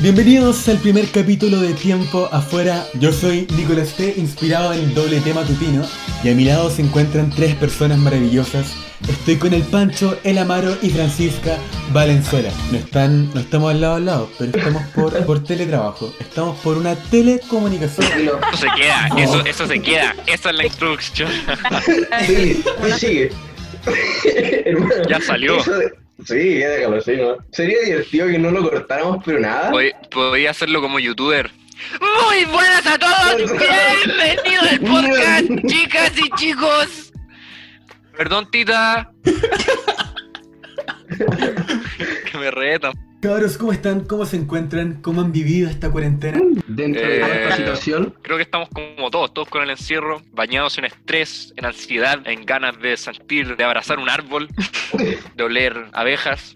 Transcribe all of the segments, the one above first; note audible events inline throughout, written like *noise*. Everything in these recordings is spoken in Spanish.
Bienvenidos al primer capítulo de Tiempo Afuera. Yo soy Nicolás T, inspirado en el doble tema tutino, y a mi lado se encuentran tres personas maravillosas. Estoy con el Pancho, el Amaro y Francisca Valenzuela. No, están, no estamos al lado al lado, pero estamos por, *laughs* por teletrabajo. Estamos por una telecomunicación. Eso se queda, eso, eso se queda. Esa es la instrucción. Sí, sí, sigue. Hermano, Ya salió. eso de- Sí, ya déjalo así, ¿no? Sería divertido que no lo cortáramos, pero nada. Pod- Podría hacerlo como youtuber. Muy buenas a todos. *laughs* Bienvenidos al podcast, chicas y chicos. Perdón, tita. *laughs* *laughs* que me retan. Cabros, ¿cómo están? ¿Cómo se encuentran? ¿Cómo han vivido esta cuarentena? Dentro de Eh, esta situación, Creo que estamos como todos, todos con el encierro, bañados en estrés, en ansiedad, en ganas de sentir, de abrazar un árbol, de oler abejas.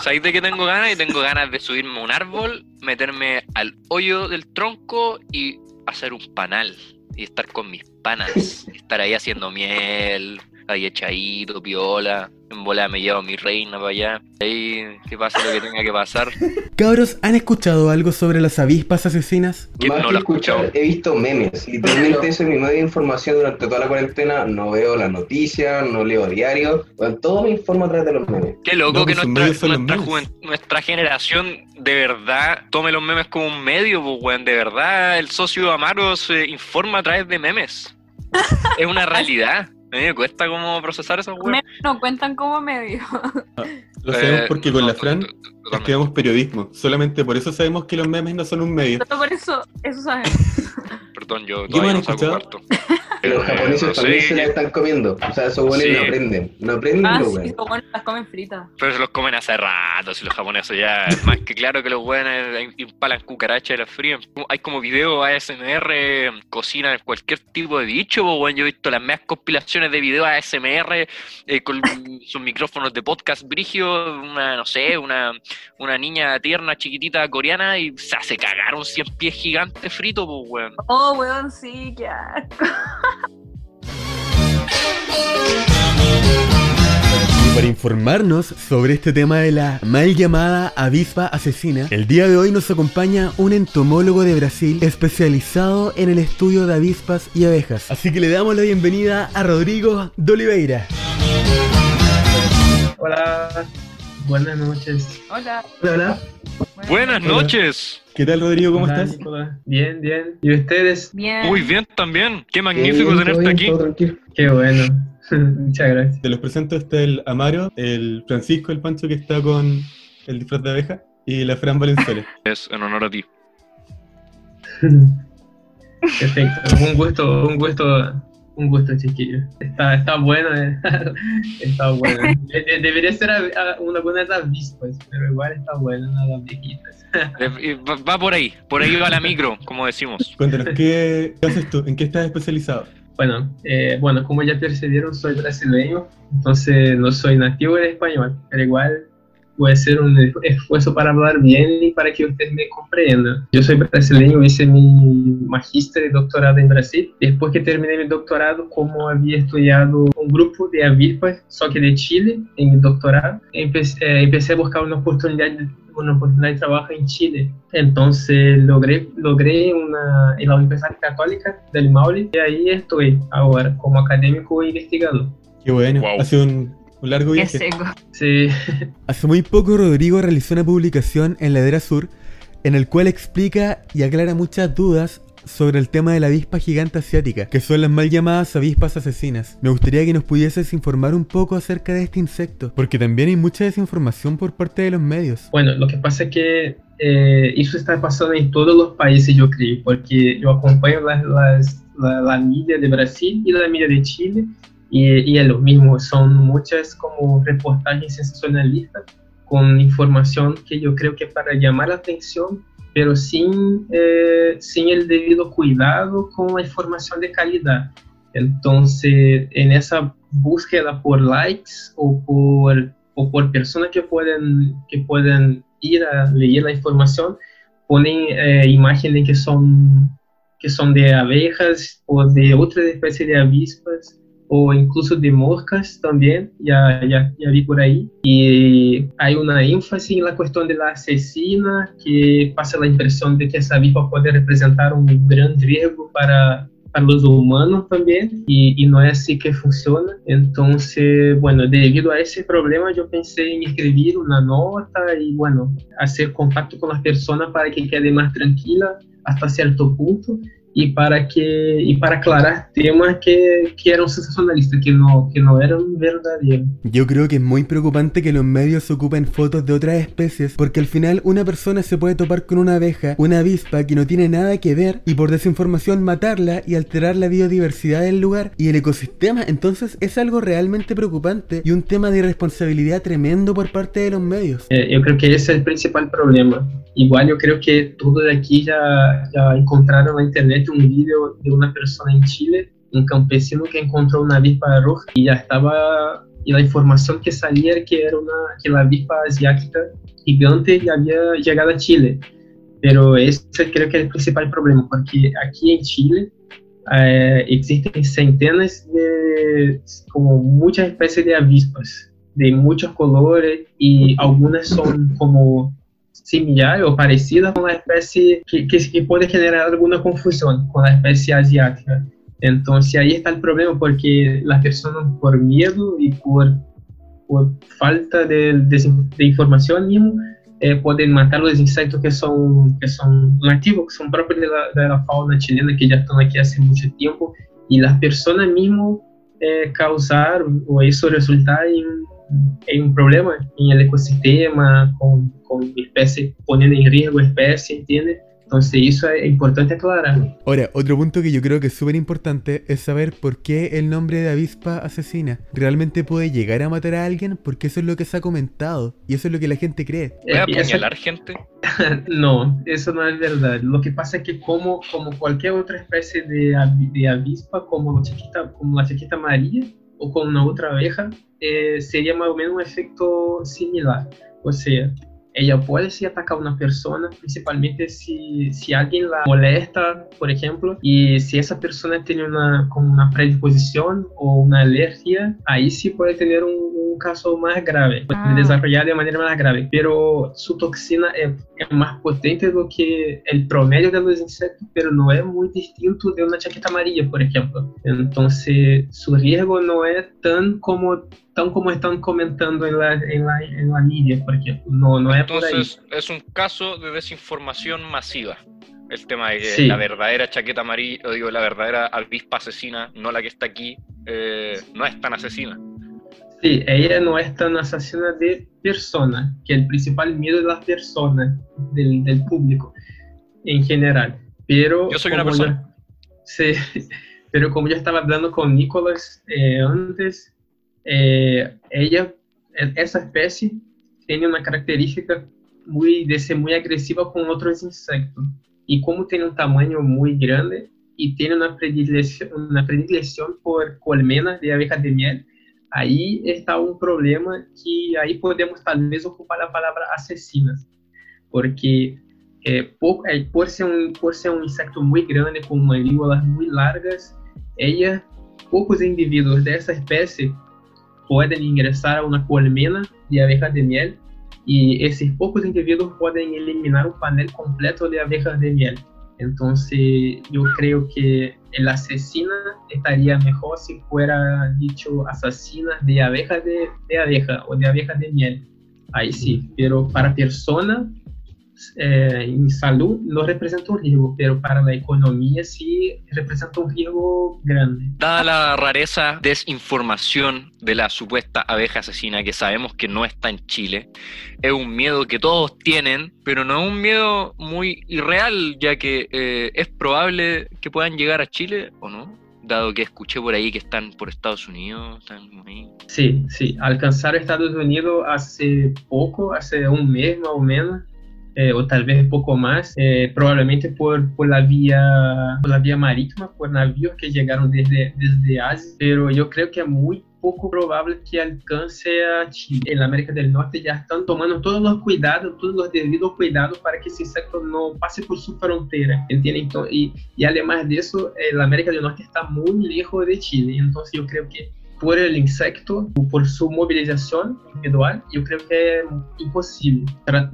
¿Sabéis de qué tengo ganas? Y tengo ganas de subirme a un árbol, meterme al hoyo del tronco y hacer un panal. Y estar con mis panas. Estar ahí haciendo miel, ahí echadito, piola. En bola me llevo a mi reina para allá. Ahí que pase lo que tenga que pasar. *laughs* Cabros, ¿han escuchado algo sobre las avispas asesinas? ¿Quién más no que lo ha escuchado? he visto memes. Literalmente esa es mi de información durante toda la cuarentena. No veo las noticias, no leo diarios. Bueno, todo me informa a través de los memes. Qué loco No, que pues, nuestra generación de verdad tome los memes como un medio, pues, weón. De verdad, el socio Amaro se informa a través de memes. es una *laughs* realidad. A mí me cuesta como procesar eso, weón. Me- no cuentan como medio. Lo sabemos Eh, porque con no, la Fran totalmente. estudiamos periodismo. Solamente por eso sabemos que los memes no son un medio. Solo por eso, eso sabemos. *laughs* Perdón, yo ¿Qué me todavía no saco cuarto. *laughs* Los Eh, japoneses no sé, también se la están comiendo. O sea, esos buenos Sí. no aprenden. No aprenden, Ah, los sí, buenos. como bueno, las comen fritas. Pero se los comen hace rato, si los japoneses ya. Es más que claro que los buenos impalan cucarachas y las fríen. Hay como videos ASMR, cocinan cualquier tipo de bicho, pues, weón. Yo he visto las más compilaciones de videos ASMR eh, con sus micrófonos de podcast brigio, una, no sé, una, una niña tierna, chiquitita, coreana, y se hace cagar un cien pies gigante frito, pues, weón. Oh, weón, sí, qué asco. Para informarnos sobre este tema de la mal llamada avispa asesina, el día de hoy nos acompaña un entomólogo de Brasil especializado en el estudio de avispas y abejas. Así que le damos la bienvenida a Rodrigo de Oliveira. Hola, buenas noches. Hola. Hola, hola. Buenas noches. ¿Qué tal Rodrigo? ¿Cómo Hola, estás? Nicolás. Bien, bien. ¿Y ustedes? Bien. Muy bien también. Qué magnífico Bien, tenerte bien, aquí. Qué bueno. *laughs* Muchas gracias. Te los presento, está el Amaro, el Francisco, el Pancho que está con el disfraz de abeja y la Fran Valenzuela. *laughs* Es en honor a ti. *laughs* Perfecto. Un gusto, un gusto, un gusto, chiquillo. Está, está bueno, eh. *laughs* está bueno. De- *laughs* de- debería ser a- a- una buena de las avispas, pero igual está bueno de las viejitas. Eh, Va va por ahí, por ahí va la micro, como decimos. Cuéntanos, ¿qué, qué haces tú? ¿En qué estás especializado? Bueno, eh, bueno, como ya percibieron, soy brasileño, entonces no soy nativo en español, pero igual voy a hacer un esfuerzo para hablar bien y para que ustedes me comprendan. Yo soy brasileño, hice mi magíster y doctorado en Brasil. Después que terminé mi doctorado, como había estudiado un grupo de avispas, só que de Chile, en mi doctorado, empecé, eh, empecé a buscar una oportunidad de una oportunidad de trabajo en Chile. Entonces logré, logré una en la Universidad Católica del Maule y ahí estoy ahora como académico e investigador. Qué bueno, Wow. ha sido un, un largo Qué viaje. seco. Sí, *laughs* Hace muy poco Rodrigo realizó una publicación en Ladera Sur en el cual explica y aclara muchas dudas sobre el tema de la avispa gigante asiática, que son las mal llamadas avispas asesinas. Me gustaría que nos pudieses informar un poco acerca de este insecto, porque también hay mucha desinformación por parte de los medios. bueno, lo que pasa es que eh, eso está pasando en todos los países, yo creo, porque yo acompaño las, las- la, la media de Brasil y la media de Chile y, y es lo mismo, son muchas como reportajes sensacionalistas con información que yo creo que para llamar la atención, pero sin, eh, sin el debido cuidado con la información de calidad. Entonces, en esa búsqueda por likes o por, o por personas que pueden, que pueden ir a leer la información, ponen eh, imágenes que son, que son de abejas o de otra especie de avispas o incluso de moscas también, ya, ya, ya vi por ahí. Y hay una énfasis en la cuestión de la asesina que pasa la impresión de que esa avispa puede representar un gran riesgo para para los humanos también y, y, no es así que funciona. Entonces, bueno, debido a ese problema yo pensé en escribir una nota y bueno, hacer contacto con las personas para que quede más tranquila hasta cierto punto y para que y para aclarar temas que, que eran sensacionalistas, que no, que no eran verdaderos. Yo creo que es muy preocupante que los medios ocupen fotos de otras especies, porque al final una persona se puede topar con una abeja, una avispa que no tiene nada que ver, y por desinformación matarla y alterar la biodiversidad del lugar y el ecosistema. Entonces es algo realmente preocupante y un tema de irresponsabilidad tremendo por parte de los medios. Eh, yo creo que ese es el principal problema. Igual yo creo que todo de aquí ya, ya encontraron en internet un vídeo de una persona en Chile, un campesino que encontró una avispa roja y ya estaba, y la información que salía era que era una, que la avispa asiática gigante ya había llegado a Chile. Pero ese creo que principal problema, porque aquí en Chile eh, existen centenas de, como muchas especies de avispas, de muchos colores, y algunas son como similar o parecida con la especie que, que, que, generar alguna confusión con la especie asiática. Entonces ahí está el problema porque las personas por miedo y por, por falta de, de, de información mismo eh, matar los insectos que son, que son nativos, que de la, de la fauna chilena, que ya están aquí hace mucho tiempo, y las personas mismo eh, causar o eso resultar en hay un problema en el ecosistema, con, con especies, poniendo en riesgo especies, ¿entiendes? Entonces eso es importante aclarar. Ahora, otro punto que yo creo que es súper importante es saber por qué el nombre de avispa asesina realmente puede llegar a matar a alguien porque eso es lo que se ha comentado y eso es lo que la gente cree. ¿Puede apuñalar gente? *laughs* no, eso no es verdad. Lo que pasa es que como, como cualquier otra especie de, de avispa, como la, chiquita, como la chiquita María o con una otra abeja, eh, sería más o menos un efecto similar. O sea, ella puede sí atacar a una persona, principalmente si, si alguien la molesta, por ejemplo, y si esa persona tiene una, como una predisposición o una alergia, ahí sí puede tener un, un caso más grave, puede Ah. desarrollar de manera más grave, pero su toxina es, es más potente do que el promedio de los insectos, pero no es muy distinto de una chaqueta amarilla, por ejemplo. Entonces, su riesgo no es tan como tan como están comentando en la, en la, en la media, por ejemplo. No, no es por ahí. Entonces, es un caso de desinformación masiva. El tema de que Sí. la verdadera chaqueta amarilla, o digo, la verdadera avispa asesina, no la que está aquí, eh, no es tan asesina. Sí, ella no es tan asesina de personas, que el principal miedo de las personas, del, del público en general. Pero Yo soy una persona. yo- *laughs* sí, pero como yo estaba hablando con Nicolás eh, antes, eh, ella, e- esa especie tiene una característica muy, de ser muy agresiva con otros insectos. Y como tiene un tamaño muy grande y tiene una predilección, una predilección por colmenas de abejas de miel, ahí está un problema que ahí podemos tal vez ocupar la palabra asesinas, porque eh, por, eh, por, ser un, por ser un insecto muy grande con mandíbulas muy largas, ella, pocos individuos de esa especie pueden ingresar a una colmena de abejas de miel y esses poucos indivíduos podem eliminar o panel completo de abejas de miel. Entonces, yo creo que el asesina estaría mejor si fuera dicho asesina de abejas de, de abeja o de abejas de miel. Ahí sí, pero para persona eh, en salud no representa un riesgo, pero para la economía sí representa un riesgo grande. Dada la rareza, desinformación de la supuesta abeja asesina, que sabemos que no está en Chile, es un miedo que todos tienen, pero no es un miedo muy irreal, ya que eh, es probable que puedan llegar a Chile o no, dado que escuché por ahí que están por Estados Unidos, están ahí. Sí, sí, alcanzar Estados Unidos hace poco, hace un mes más o menos, eh, o tal vez poco más, eh, probablemente por, por, la vía, por la vía marítima, por navíos que llegaron desde, desde Asia, pero yo creo que es muy poco probable que alcance a Chile. En la América del Norte ya están tomando todos los cuidados, todos los debidos cuidados para que ese insecto no pase por su frontera, ¿entienden? Entonces, y, y además de eso, eh, la América del Norte está muy lejos de Chile, entonces yo creo que por el insecto, por su movilización individual, yo creo que es imposible.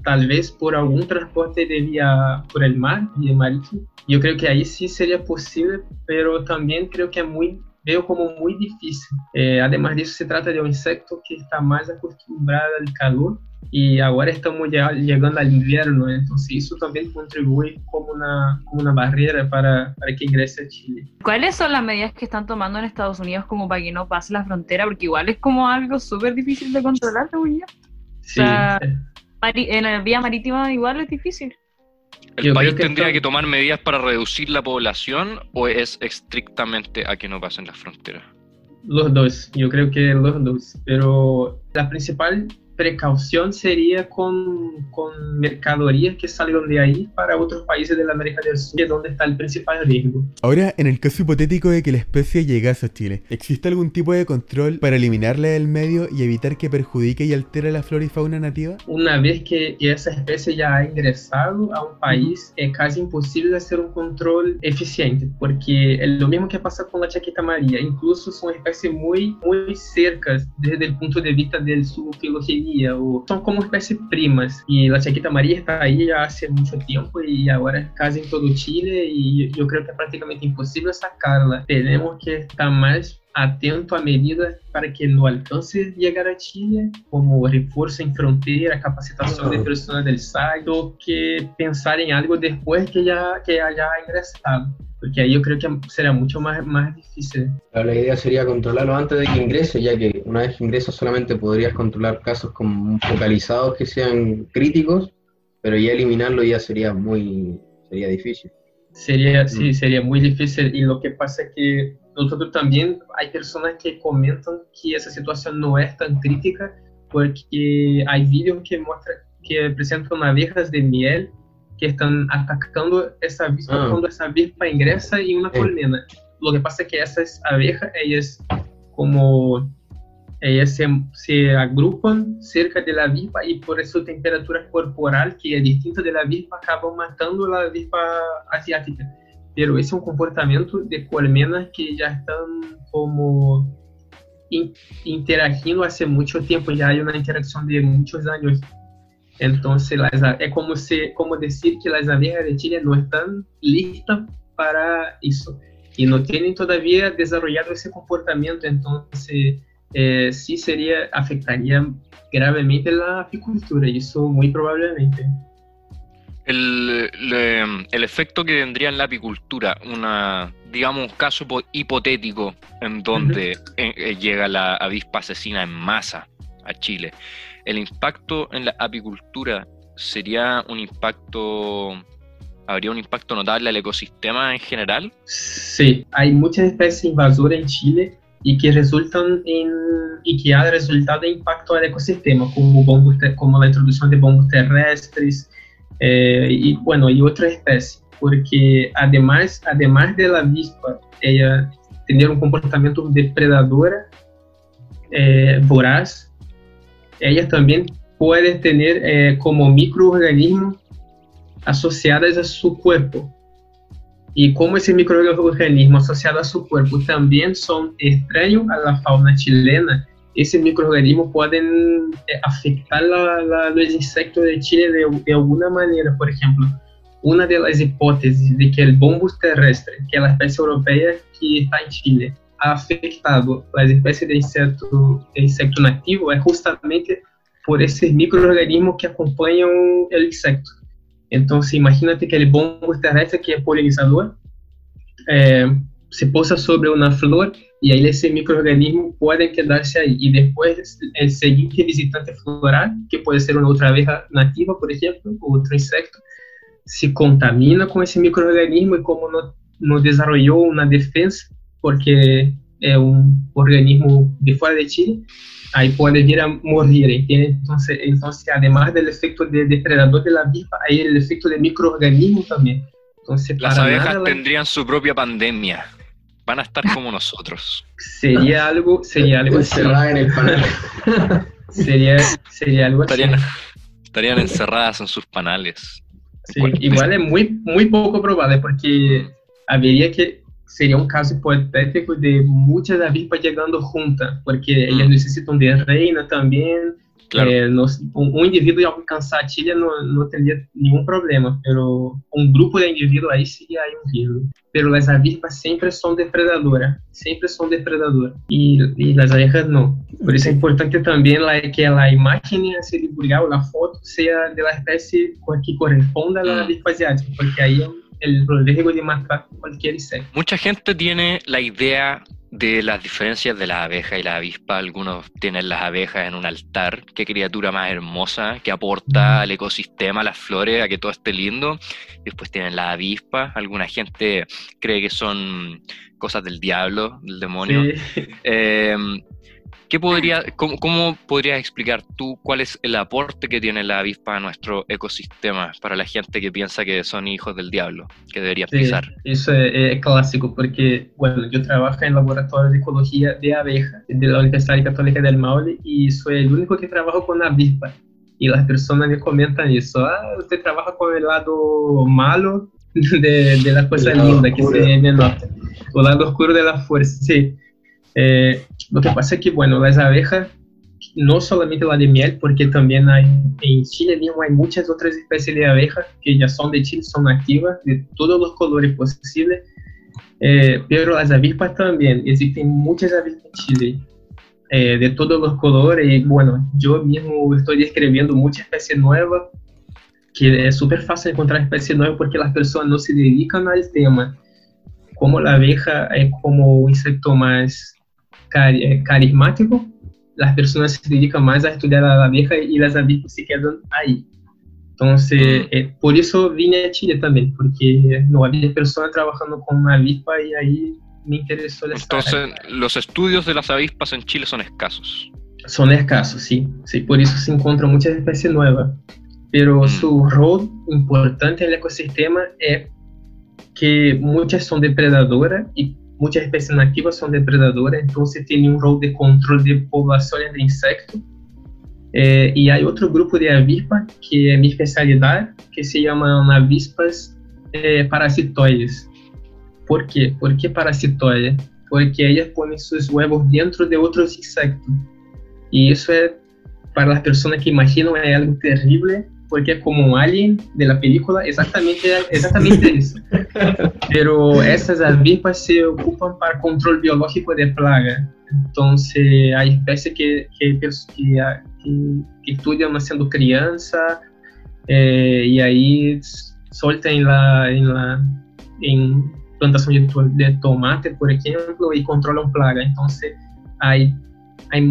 Tal vez por algún transporte de vía por el mar, vía marítimo, yo creo que ahí sí sería posible, pero también creo que es muy veo como muy difícil. Eh, además de eso, se trata de un insecto que está más acostumbrado al calor y ahora estamos ya llegando al invierno, entonces eso también contribuye como una, como una barrera para, para que ingrese a Chile. ¿Cuáles son las medidas que están tomando en Estados Unidos como para que no pase la frontera? Porque igual es como algo súper difícil de controlar, según yo. Sí, O sea, En la vía marítima igual es difícil. ¿El Yo país que tendría esto- que tomar medidas para reducir la población o es estrictamente a que no pasen las fronteras? los dos, yo creo que los dos, pero la principal precaución sería con, con mercaderías que salgan de ahí para otros países de la América del Sur, que es donde está el principal riesgo. Ahora, en el caso hipotético de que la especie llegase a Chile, ¿existe algún tipo de control para eliminarla del medio y evitar que perjudique y altere la flora y fauna nativa? Una vez que esa especie ya ha ingresado a un país, es casi imposible hacer un control eficiente, porque es lo mismo que pasa con la chaqueta amarilla, incluso son especies muy, muy cercas desde el punto de vista de su filogenia, o son como especies primas, y la chaqueta amarilla está ahí ya hace mucho tiempo y ahora es casi en todo Chile, y yo creo que es prácticamente imposible sacarla. Tenemos que estar más atento a medidas para que no alcance llegar a Chile, como refuerzo en frontera, capacitación de personas del site, o que pensar en algo después que ya que haya ingresado, porque ahí yo creo que será mucho más, más difícil. La idea sería controlarlo antes de que ingrese, ya que una vez que ingresa solamente podrías controlar casos como focalizados que sean críticos, pero ya eliminarlo ya sería muy sería difícil. Sería, sí, sería muy difícil y lo que pasa es que nosotros también hay personas que comentan que esa situación no es tan crítica porque hay vídeos que muestran que presentan abejas de miel que están atacando esa avispa Ah. cuando esa avispa ingresa en una Sí. colmena. Lo que pasa es que esas abejas, ellas como ellas se, se agrupan cerca de la avispa y por eso temperatura corporal que es distinta de la avispa acaba matando la avispa asiática. Pero ese es un comportamiento de colmenas que ya están como in- interagindo hace mucho tiempo, ya hay una interacción de muchos años. Entonces, las a- es como, se, como decir que las abejas de Chile no están listas para eso y no tienen todavía desarrollado ese comportamiento, entonces eh, sí sería, afectaría gravemente la apicultura, y eso muy El, le- el efecto que tendría en la apicultura, una, digamos, un caso hipo- hipotético en donde eh, eh, llega la avispa asesina en masa a Chile, el impacto en la apicultura sería un impacto, habría un impacto notable al ecosistema en general. Sí, hay muchas especies invasoras en Chile y que resultan en y que han resultado en impacto al ecosistema, como, bombos como la introducción de bombos terrestres eh, y bueno y otras porque además además de la avispa ella tener un comportamiento depredadora eh, voraz, ella también puede tener eh, como microorganismos asociados a su cuerpo. Y como ese microorganismo asociado a su cuerpo también son extraños a la fauna chilena, ese microorganismo pueden eh, afectar la, la- los insectos de Chile de, de alguna manera. Por ejemplo, una de las hipótesis de que el bombus terrestre, que es la especie europea que está en Chile, ha afectado las especies de insecto, de insecto nativo es justamente por esos microorganismos que acompañan el insecto. Entonces, imagínate que el bombus terrestre, que es polinizador, eh, se posa sobre una flor y ahí ese microorganismo puede quedarse ahí. Y después el siguiente visitante floral, que puede ser una otra abeja nativa, por ejemplo, o otro insecto, se contamina con ese microorganismo y como no, no desarrolló una defensa, porque es un organismo de fuera de Chile, ahí puede vir a morir, ¿entiendes? Entonces, entonces, además del efecto de depredador de la avispa, hay el efecto de microorganismo también. Entonces, Las abejas nada tendrían su propia pandemia. Van a estar como nosotros. Sería algo, sería algo. Encerrada en el panel. *laughs* Sería, sería algo así. Estarían, estarían encerradas en sus panales. Sí, igual es *laughs* muy, muy poco probable porque habría que, sería un caso hipotético de muchas avispas llegando juntas, porque ellas Mm. necesitan de reina también. Claro. Eh, nos- un, un individuo alcanzar a Chile no, no tendría ningún problema, pero un grupo de individuos ahí sí hay un riesgo. Pero las avispas siempre son depredadoras, siempre son depredadoras, y, y las abejas no. Por eso es importante también la, que la imagen a ser divulgada o la foto sea de la especie que corresponda a la Mm. avispa asiática, porque ahí el riesgo de matar cualquier insecto. Mucha gente tiene la idea de las diferencias de la abeja y la avispa. Algunos tienen las abejas en un altar. Qué criatura más hermosa que aporta al ecosistema, a las flores, a que todo esté lindo. Después tienen la avispa. Alguna gente cree que son cosas del diablo, del demonio. Sí. Eh, ¿qué podría, cómo, cómo podrías explicar tú cuál es el aporte que tiene la avispa a nuestro ecosistema para la gente que piensa que son hijos del diablo, que deberían Sí, pisar? eso es, es clásico porque, bueno, yo trabajo en el laboratorio de ecología de abeja de la Universidad Católica del Maule y soy el único que trabajo con avispa. Y las personas me comentan eso, ah, usted trabaja con el lado malo *laughs* de, de la cosa El linda que se me nota, o lado oscuro de la fuerza, sí. Eh, lo que pasa es que, bueno, las abejas, no solamente la de miel, porque también hay, en Chile mismo hay muchas otras especies de abejas que ya son de Chile, son nativas, de todos los colores posibles, eh, pero las avispas también, existen muchas avispas en Chile, eh, de todos los colores, y bueno, yo mismo estoy describiendo muchas especies nuevas, que es súper fácil encontrar especies nuevas porque las personas no se dedican al tema. Como la abeja es como un insecto más cari- eh, carismático, las personas se dedican más a estudiar a la abeja y las avispas se quedan ahí. Entonces, eh, por eso vine a Chile también, porque no había personas trabajando con una avispa y ahí me interesó área. Entonces, los estudios de las avispas en Chile son escasos. Son escasos, sí. sí. Por eso se encuentran muchas especies nuevas. Pero Mm. su rol importante en el ecosistema es que muchas son depredadoras y muchas especies nativas son depredadoras, entonces tienen un rol de control de poblaciones de insectos. Eh, y hay otro grupo de avispas, que es mi especialidad, que se llaman avispas eh, parasitoides. ¿Por qué? ¿Por qué parasitoides? Porque ellas ponen sus huevos dentro de otros insectos. Y eso es, para las personas que imaginan, es algo terrible, porque es como alien de la película, exactamente, exactamente *laughs* eso. Pero essas avispas se ocupan para control biológico de plaga. Entonces, hay especies que, que, que, que, que estudian haciendo crianza eh, y ahí soltan en la, en la en plantación de, de tomate, por ejemplo, y controlan plaga. Entonces, hay, hay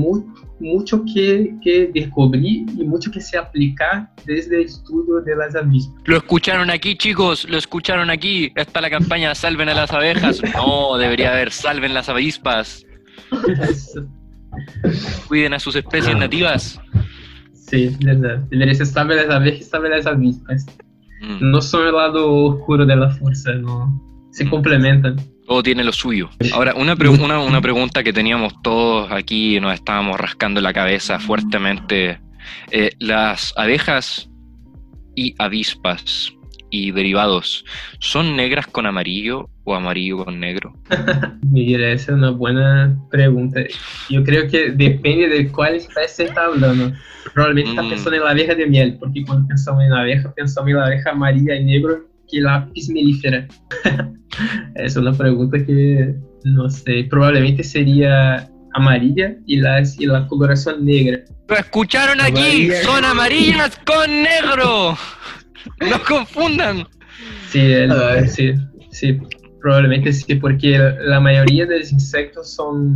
mucho que, que descubrir y mucho que se aplicar desde el estudio de las avispas. Lo escucharon aquí, chicos, lo escucharon aquí. Está la campaña Salven a las abejas. No, debería haber Salven las avispas. Cuiden a sus especies nativas. Sí, verdad. Debería sabe las abejas, sabe las avispas. Mm, No son el lado oscuro de la fuerza, no. Se complementan. Todo tiene lo suyo. Ahora, una, pre- una, una pregunta que teníamos todos aquí, nos estábamos rascando la cabeza fuertemente. Eh, las abejas y avispas y derivados, ¿son negras con amarillo o amarillo con negro? *laughs* Mira, esa es una buena pregunta. Yo creo que depende de cuál especie está hablando. Probablemente está Mm. pensando en la abeja de miel, porque cuando pensamos en la abeja, pensamos en la abeja amarilla y negro, que es la apis mellifera. *laughs* es una pregunta que no sé, probablemente sería amarilla y, las, y la coloración negra. ¡Lo escucharon aquí! Amarilla. ¡Son amarillas con negro! *laughs* ¡No confundan! Sí, el- sí, sí, probablemente sí, porque la mayoría de los insectos son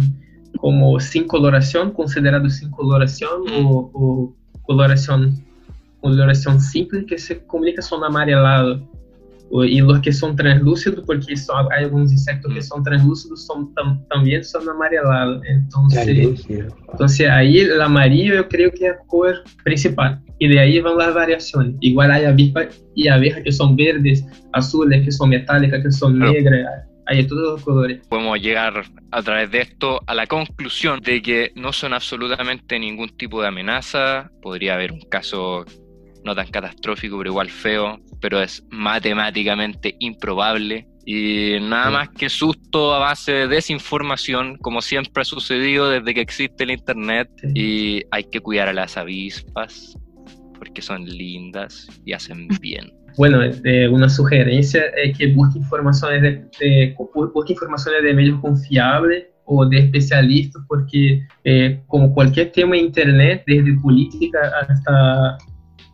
como sin coloración, considerados sin coloración o, o coloración, coloración simple que se comunica son amarelados. Y los que son translúcidos, porque son, hay algunos insectos que son translúcidos, son, tam- también son amarelados. Entonces, entonces ahí el amarillo yo creo que es la color principal. Y de ahí van las variaciones. Igual hay avispas y abejas que son verdes, azules, que son metálicas, que son Claro. negras. hay de todos los colores. Podemos llegar a través de esto a la conclusión de que no son absolutamente ningún tipo de amenaza. Podría haber un caso no tan catastrófico, pero igual feo, pero es matemáticamente improbable. Y nada más que susto a base de desinformación, como siempre ha sucedido desde que existe el Internet. Y hay que cuidar a las avispas, porque son lindas y hacen *laughs* bien. Bueno, eh, una sugerencia es que busque informaciones de, de- busque informaciones de medios confiables o de especialistas, porque eh, como cualquier tema en internet, desde política hasta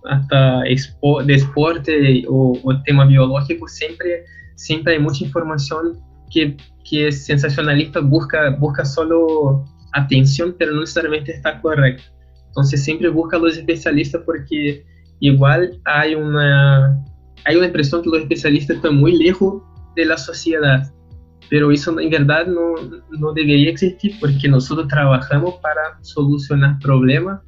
hasta de esporte o, o tema biológico, siempre, siempre hay mucha información que, que es sensacionalista, busca, busca solo atención, pero no necesariamente está correcta. Entonces siempre busca a los especialistas porque igual hay una, hay una impresión que los especialistas están muy lejos de la sociedad, pero eso en verdad no, no debería existir porque nosotros trabajamos para solucionar problemas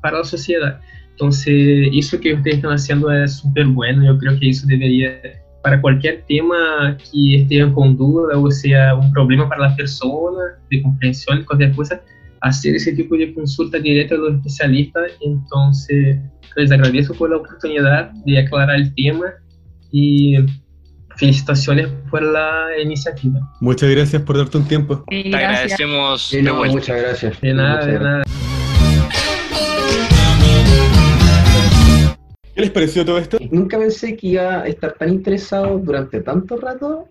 para la sociedad. Entonces, eso que ustedes están haciendo es súper bueno. Yo creo que eso debería, para cualquier tema que estén con duda o sea un problema para la persona, de comprensión, cualquier cosa, hacer ese tipo de consulta directa a los especialistas. Entonces, les agradezco por la oportunidad de aclarar el tema y felicitaciones por la iniciativa. Muchas gracias por darte un tiempo. Sí, Te agradecemos Sí, de no, muchas gracias. De nada, Muchas de nada. ¿Qué les pareció todo esto? Nunca pensé que iba a estar tan interesado durante tanto rato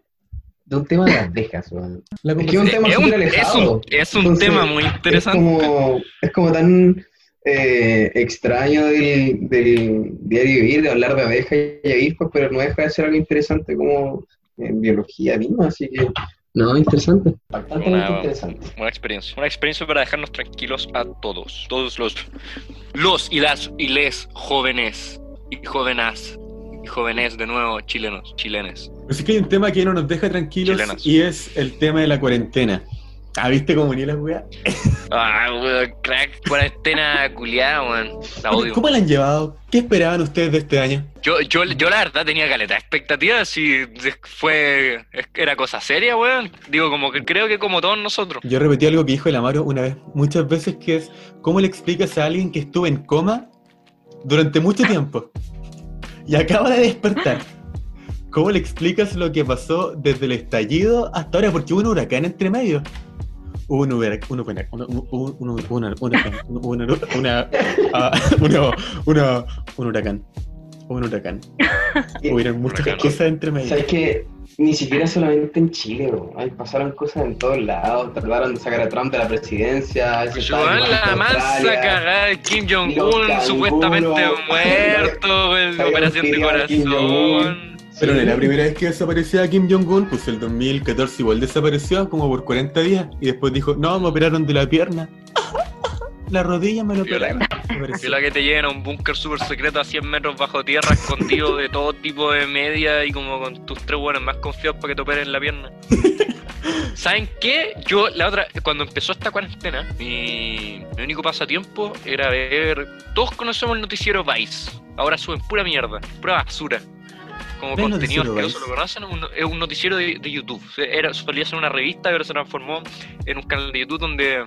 de un tema de las abejas. weón. La Es que es un tema Es un, es alejado. un- es un Entonces, tema muy interesante. Es como, es como tan eh, extraño del, del diario vivir, de hablar de abejas y avispas, pero no deja de ser algo interesante como en biología misma, así que no, interesante, bastante Una- interesante. Una experiencia. Una experiencia para dejarnos tranquilos a todos. Todos los, los y las y les jóvenes y jóvenes y jóvenes de nuevo chilenos, chilenes. Pero sí que hay un tema que no nos deja tranquilos y es el tema de la cuarentena. ¿Ah, viste cómo ni la weá? Ah, weón, crack, cuarentena culiada, weón. La odio. ¿Cómo la han llevado? ¿Qué esperaban ustedes de este año? Yo, yo, yo la verdad tenía caleta de expectativas y fue. Era cosa seria, weón. Digo, como que creo que como todos nosotros. Yo repetí algo que dijo el Amaro una vez, muchas veces, que es ¿cómo le explicas a alguien que estuvo en coma durante mucho tiempo y acaba de despertar? ¿Cómo le explicas lo que pasó desde el estallido hasta ahora? Porque hubo un huracán entre medio. Hubo un huracán, un huracán, un- un- un- un- una- un huracán, una- un huracán, un *laughs* huracán. Hubieron muchas cosas entre medio. Sabes que ni siquiera solamente en Chile, bro. Ay, pasaron cosas en todos lados, trataron de sacar a Trump de la presidencia, ese Pues la mansa cagada de Kim Jong-un, supuestamente muerto, Habían operación de corazón. Pero no era la primera vez que desaparecía Kim Jong-un, pues el 2014 igual desapareció como por 40 días y después dijo, no, me operaron de la pierna. La rodilla me lo. Y la *laughs* que te lleven a un búnker súper secreto a 100 metros bajo tierra, escondido de todo tipo de media y como con tus tres buenos más confiados para que te operen la pierna. *laughs* ¿Saben qué? Yo, la otra, cuando empezó esta cuarentena, mi, mi único pasatiempo era ver. Todos conocemos el noticiero Vice. Ahora suben pura mierda, pura basura. Como ¿Qué es el contenido asqueroso, ¿lo conocen? Un- es un noticiero de, de YouTube. Era, solía ser una revista, pero se transformó en un canal de YouTube donde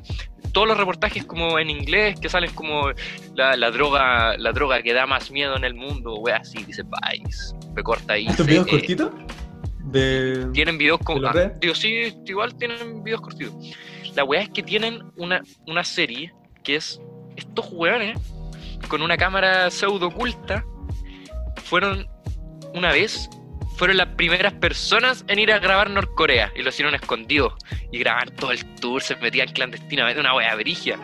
todos los reportajes como en inglés que salen como la, la droga la droga que da más miedo en el mundo, wea, así dice Vice. Me corta ahí. ¿Estos videos eh, cortitos? De... tienen videos como. ¿De la ah, digo, sí, igual tienen videos cortitos. La weá es que tienen una, una serie que es estos weones con una cámara pseudo oculta fueron una vez fueron las primeras personas en ir a grabar Norcorea y lo hicieron escondido y grababan todo el tour, se metían clandestinamente, una wea brigia.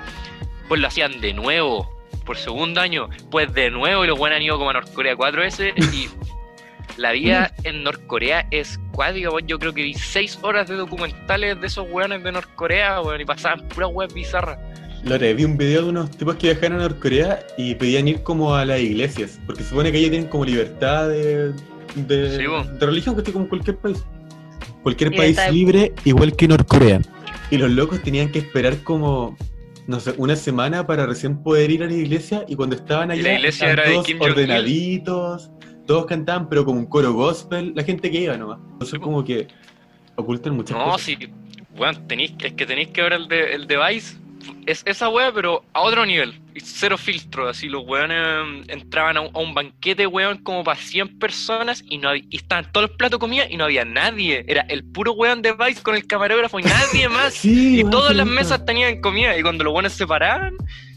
Pues lo hacían de nuevo, por segundo año, pues de nuevo y los buenos han ido como a Norcorea cuatro veces *laughs* y la vida en Norcorea es cuádica. Yo creo que vi seis horas de documentales de esos weones de Norcorea, weón, y pasaban puras weas bizarras. Lore, vi un video de unos tipos que viajaron a Norcorea y pedían ir como a las iglesias, porque se supone que ellos tienen como libertad de, de, Sí, bo. de religión, que estoy como cualquier país. Cualquier Libertad país de- libre, igual que Norcorea. Y los locos tenían que esperar como, no sé, una semana para recién poder ir a la iglesia y cuando estaban allá la iglesia era de todos ordenaditos, todos cantaban, pero como un coro gospel, la gente que iba nomás. Entonces Sí, como que Ocultan muchas No, cosas. sí, weón, tenéis, es que tenéis que ver el, de, el device. Es esa wea, pero a otro nivel. Cero filtro, así los weones mm, entraban a un, a un banquete, weón, como para 100 personas y no había, y estaban todos los platos comida y no había nadie. Era el puro weón de Vice con el camarógrafo y nadie *laughs* más. Sí, Y todas las mesas tenían comida. Y cuando los buenos se paraban,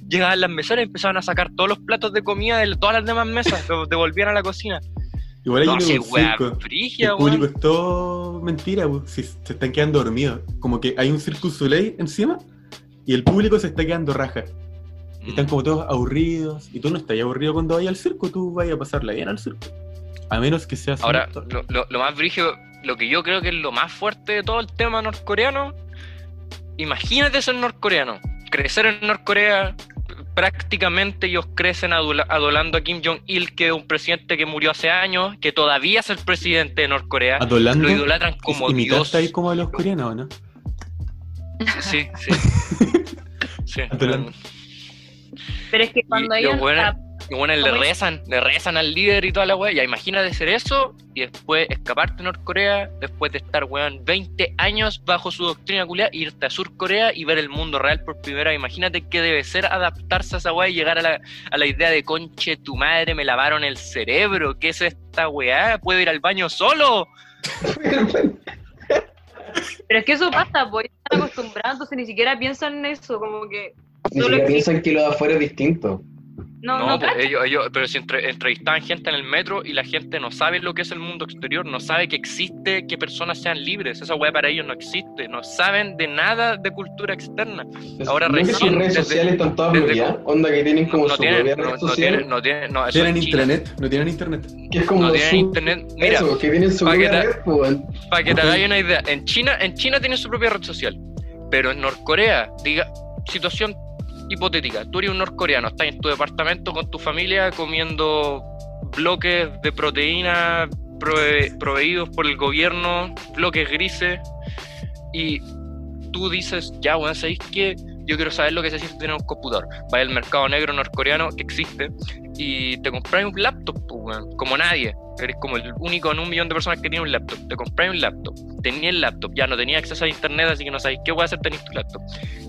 llegaban las meseras y empezaban a sacar todos los platos de comida de todas las demás mesas. *laughs* Los devolvían a la cocina. Igual hay No, sí, wea, circo. frigia, El público weón. es todo mentira. Si se están quedando dormidos. Como que hay un Circus Soleil encima y el público se está quedando raja. Y Mm. están como todos aburridos. Y tú no estás aburrido cuando vayas al circo, tú vayas a pasarla bien al circo. A menos que seas. Ahora, lo, lo- lo más brígido, lo que yo creo que es lo más fuerte de todo el tema norcoreano, imagínate ser norcoreano, crecer en Norcorea, prácticamente ellos crecen adolando a Kim Jong-il, que es un presidente que murió hace años, que todavía es el presidente de Norcorea, Adolando. lo idolatran como Dios. ahí como a los coreanos, ¿o ¿no? Sí, sí. *laughs* sí. Pero es que cuando y ellos. los buenos- ah, Y bueno, le rezan, le rezan al líder y toda la weá. Ya imagínate hacer eso y después escaparte de Norcorea, después de estar, weón, 20 años bajo su doctrina culiada, irte a Surcorea y ver el mundo real por primera vez. Imagínate qué debe ser adaptarse a esa weá y llegar a la, a la idea de conche, tu madre, me lavaron el cerebro. ¿Qué es esta weá? ¿Puedo ir al baño solo? *laughs* Pero es que eso pasa, pues están acostumbrados, entonces ni siquiera piensan en eso, como que. Ni Solo siquiera piensan que lo de afuera es distinto. No, No, no, pues, ellos, ellos- pero si entre- entrevistaban gente en el metro y la gente no sabe lo que es el mundo exterior, no sabe que existe que personas sean libres. Esa weá para ellos no existe. No saben de nada de cultura externa. Ahora ¿No recién, sus redes desde- sociales están todas bloqueadas? Onda que tienen como no su tienen, propia no, red no social. tienen, no tienen, no, eso Tienen intranet, no tienen internet. que es como No tienen su... internet. Mira, Eso, que tienen su propia red, pues, weón. para que te hagáis una idea, en China, en China tienen su propia red social, pero en Norcorea, diga, situación hipotética, tú eres un norcoreano, estás en tu departamento con tu familia comiendo bloques de proteína prove- proveídos por el gobierno, bloques grises, y tú dices, ya, bueno, ¿sabéis qué? Yo quiero saber lo que se siente tener un computador. Va al mercado negro norcoreano que existe y te compráis un laptop, pues, weón, como nadie. Eres como el único en un millón de personas que tiene un laptop. Te compráis un laptop. Tenía el laptop, ya no tenía acceso a internet, así que no sabéis qué voy a hacer, tenéis tu laptop.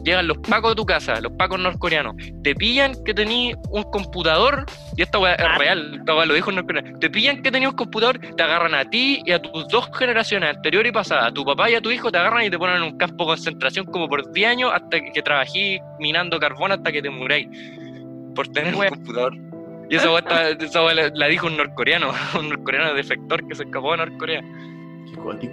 Llegan los pacos de tu casa, los pacos norcoreanos. Te pillan que tenías un computador, y esta weá es Ah. real, esta weá lo dijo un norcoreano. Te pillan que tenías un computador, te agarran a ti y a tus dos generaciones anterior y pasada, a tu papá y a tu hijo, te agarran y te ponen en un campo de concentración como por 10 años hasta que, que trabajís minando carbón hasta que te muráis. Por tener un computador. Y esa weá, está- esa weá la, la dijo un norcoreano, *laughs* un norcoreano defector que se escapó de Norcorea.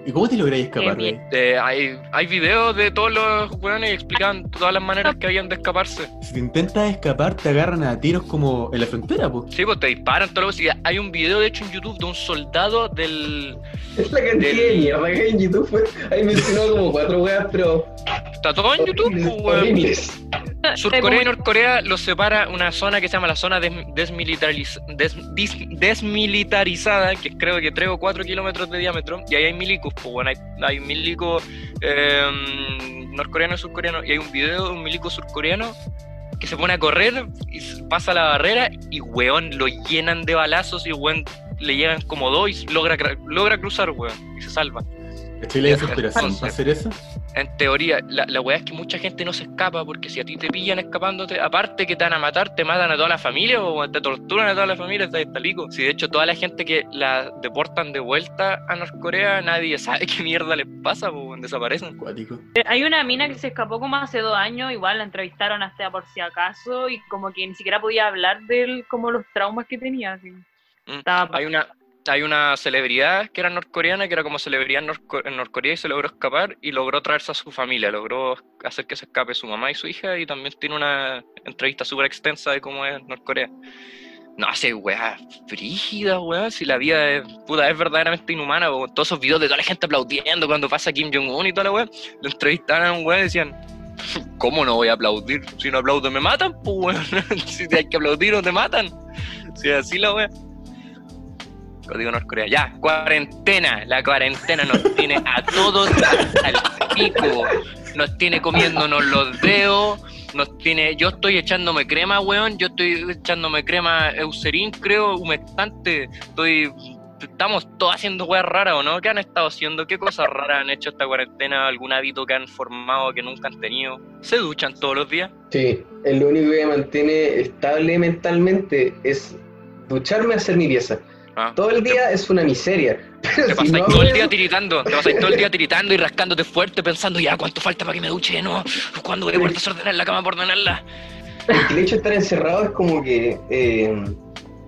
¿Y cómo te lográis escapar ahí? Eh, hay, hay videos de todos los weones y explicaban todas las maneras que habían de escaparse. Si te intentas escapar, te agarran a tiros como en la frontera, pues. Sí, pues te disparan todo lo que Hay un video, de hecho, en YouTube de un soldado del. Es la cantidad Del- de mierda que hay en YouTube. fue- Ahí mencionó como cuatro weas, pero. Está todo en YouTube, pues, weón. *laughs* Surcorea y Norcorea los separa una zona que se llama la zona des- desmilitariz- des- dis- desmilitarizada, que es creo que 3 o 4 kilómetros de diámetro, y ahí hay milicos, pues bueno, hay, hay milicos eh, norcoreanos y surcoreanos, y hay un video de un milico surcoreano que se pone a correr y pasa la barrera y weón lo llenan de balazos y weón le llegan como dos y logra, logra cruzar weón y se salva. ¿Cachai la Ya, desesperación entonces. para hacer eso? En teoría, la, la weá es que mucha gente no se escapa porque si a ti te pillan escapándote, aparte que te van a matar, te matan a toda la familia o te torturan a toda la familia, está talico. Si de hecho toda la gente que la deportan de vuelta a Norcorea, nadie *laughs* sabe qué mierda les pasa, pues desaparecen. Cuático. Hay una mina que se escapó como hace dos años, igual la entrevistaron hasta por si acaso, y como que ni siquiera podía hablar de como los traumas que tenía. así. Mm. Estaba Hay una, hay una celebridad que era norcoreana, que era como celebridad en, Norco- en Norcorea y se logró escapar y logró traerse a su familia, logró hacer que se escape su mamá y su hija y también tiene una entrevista súper extensa de cómo es Norcorea. No sé, weá, frígida, weá, si la vida es, puta, es verdaderamente inhumana, po. todos esos videos de toda la gente aplaudiendo cuando pasa Kim Jong-un y toda la weá, lo entrevistaban a un weá y decían, *laughs* ¿cómo no voy a aplaudir? Si no aplaudo me matan, pues weón, *laughs* si hay que aplaudir o te matan, si así la weá. Código Norcorea. Ya, cuarentena. La cuarentena nos tiene a todos el pico. Nos tiene comiéndonos los dedos. Nos tiene. Yo estoy echándome crema, weón. Yo estoy echándome crema Eucerin, creo, humectante. Estoy estamos todos haciendo weas raras, ¿o no? ¿Qué han estado haciendo? ¿Qué cosas raras han hecho esta cuarentena? ¿Algún hábito que han formado que nunca han tenido? ¿Se duchan todos los días? Sí, es lo único que me mantiene estable mentalmente es ducharme, hacer mi pieza. Ah. Todo el día es una miseria. *laughs* Pero Te si pasáis no todo el día tiritando, te pasáis todo el día tiritando y rascándote fuerte pensando, ya, ¿cuánto falta para que me duche? No, ¿cuándo voy a poder desordenar la cama por ordenarla? Porque el hecho de estar encerrado es como que eh,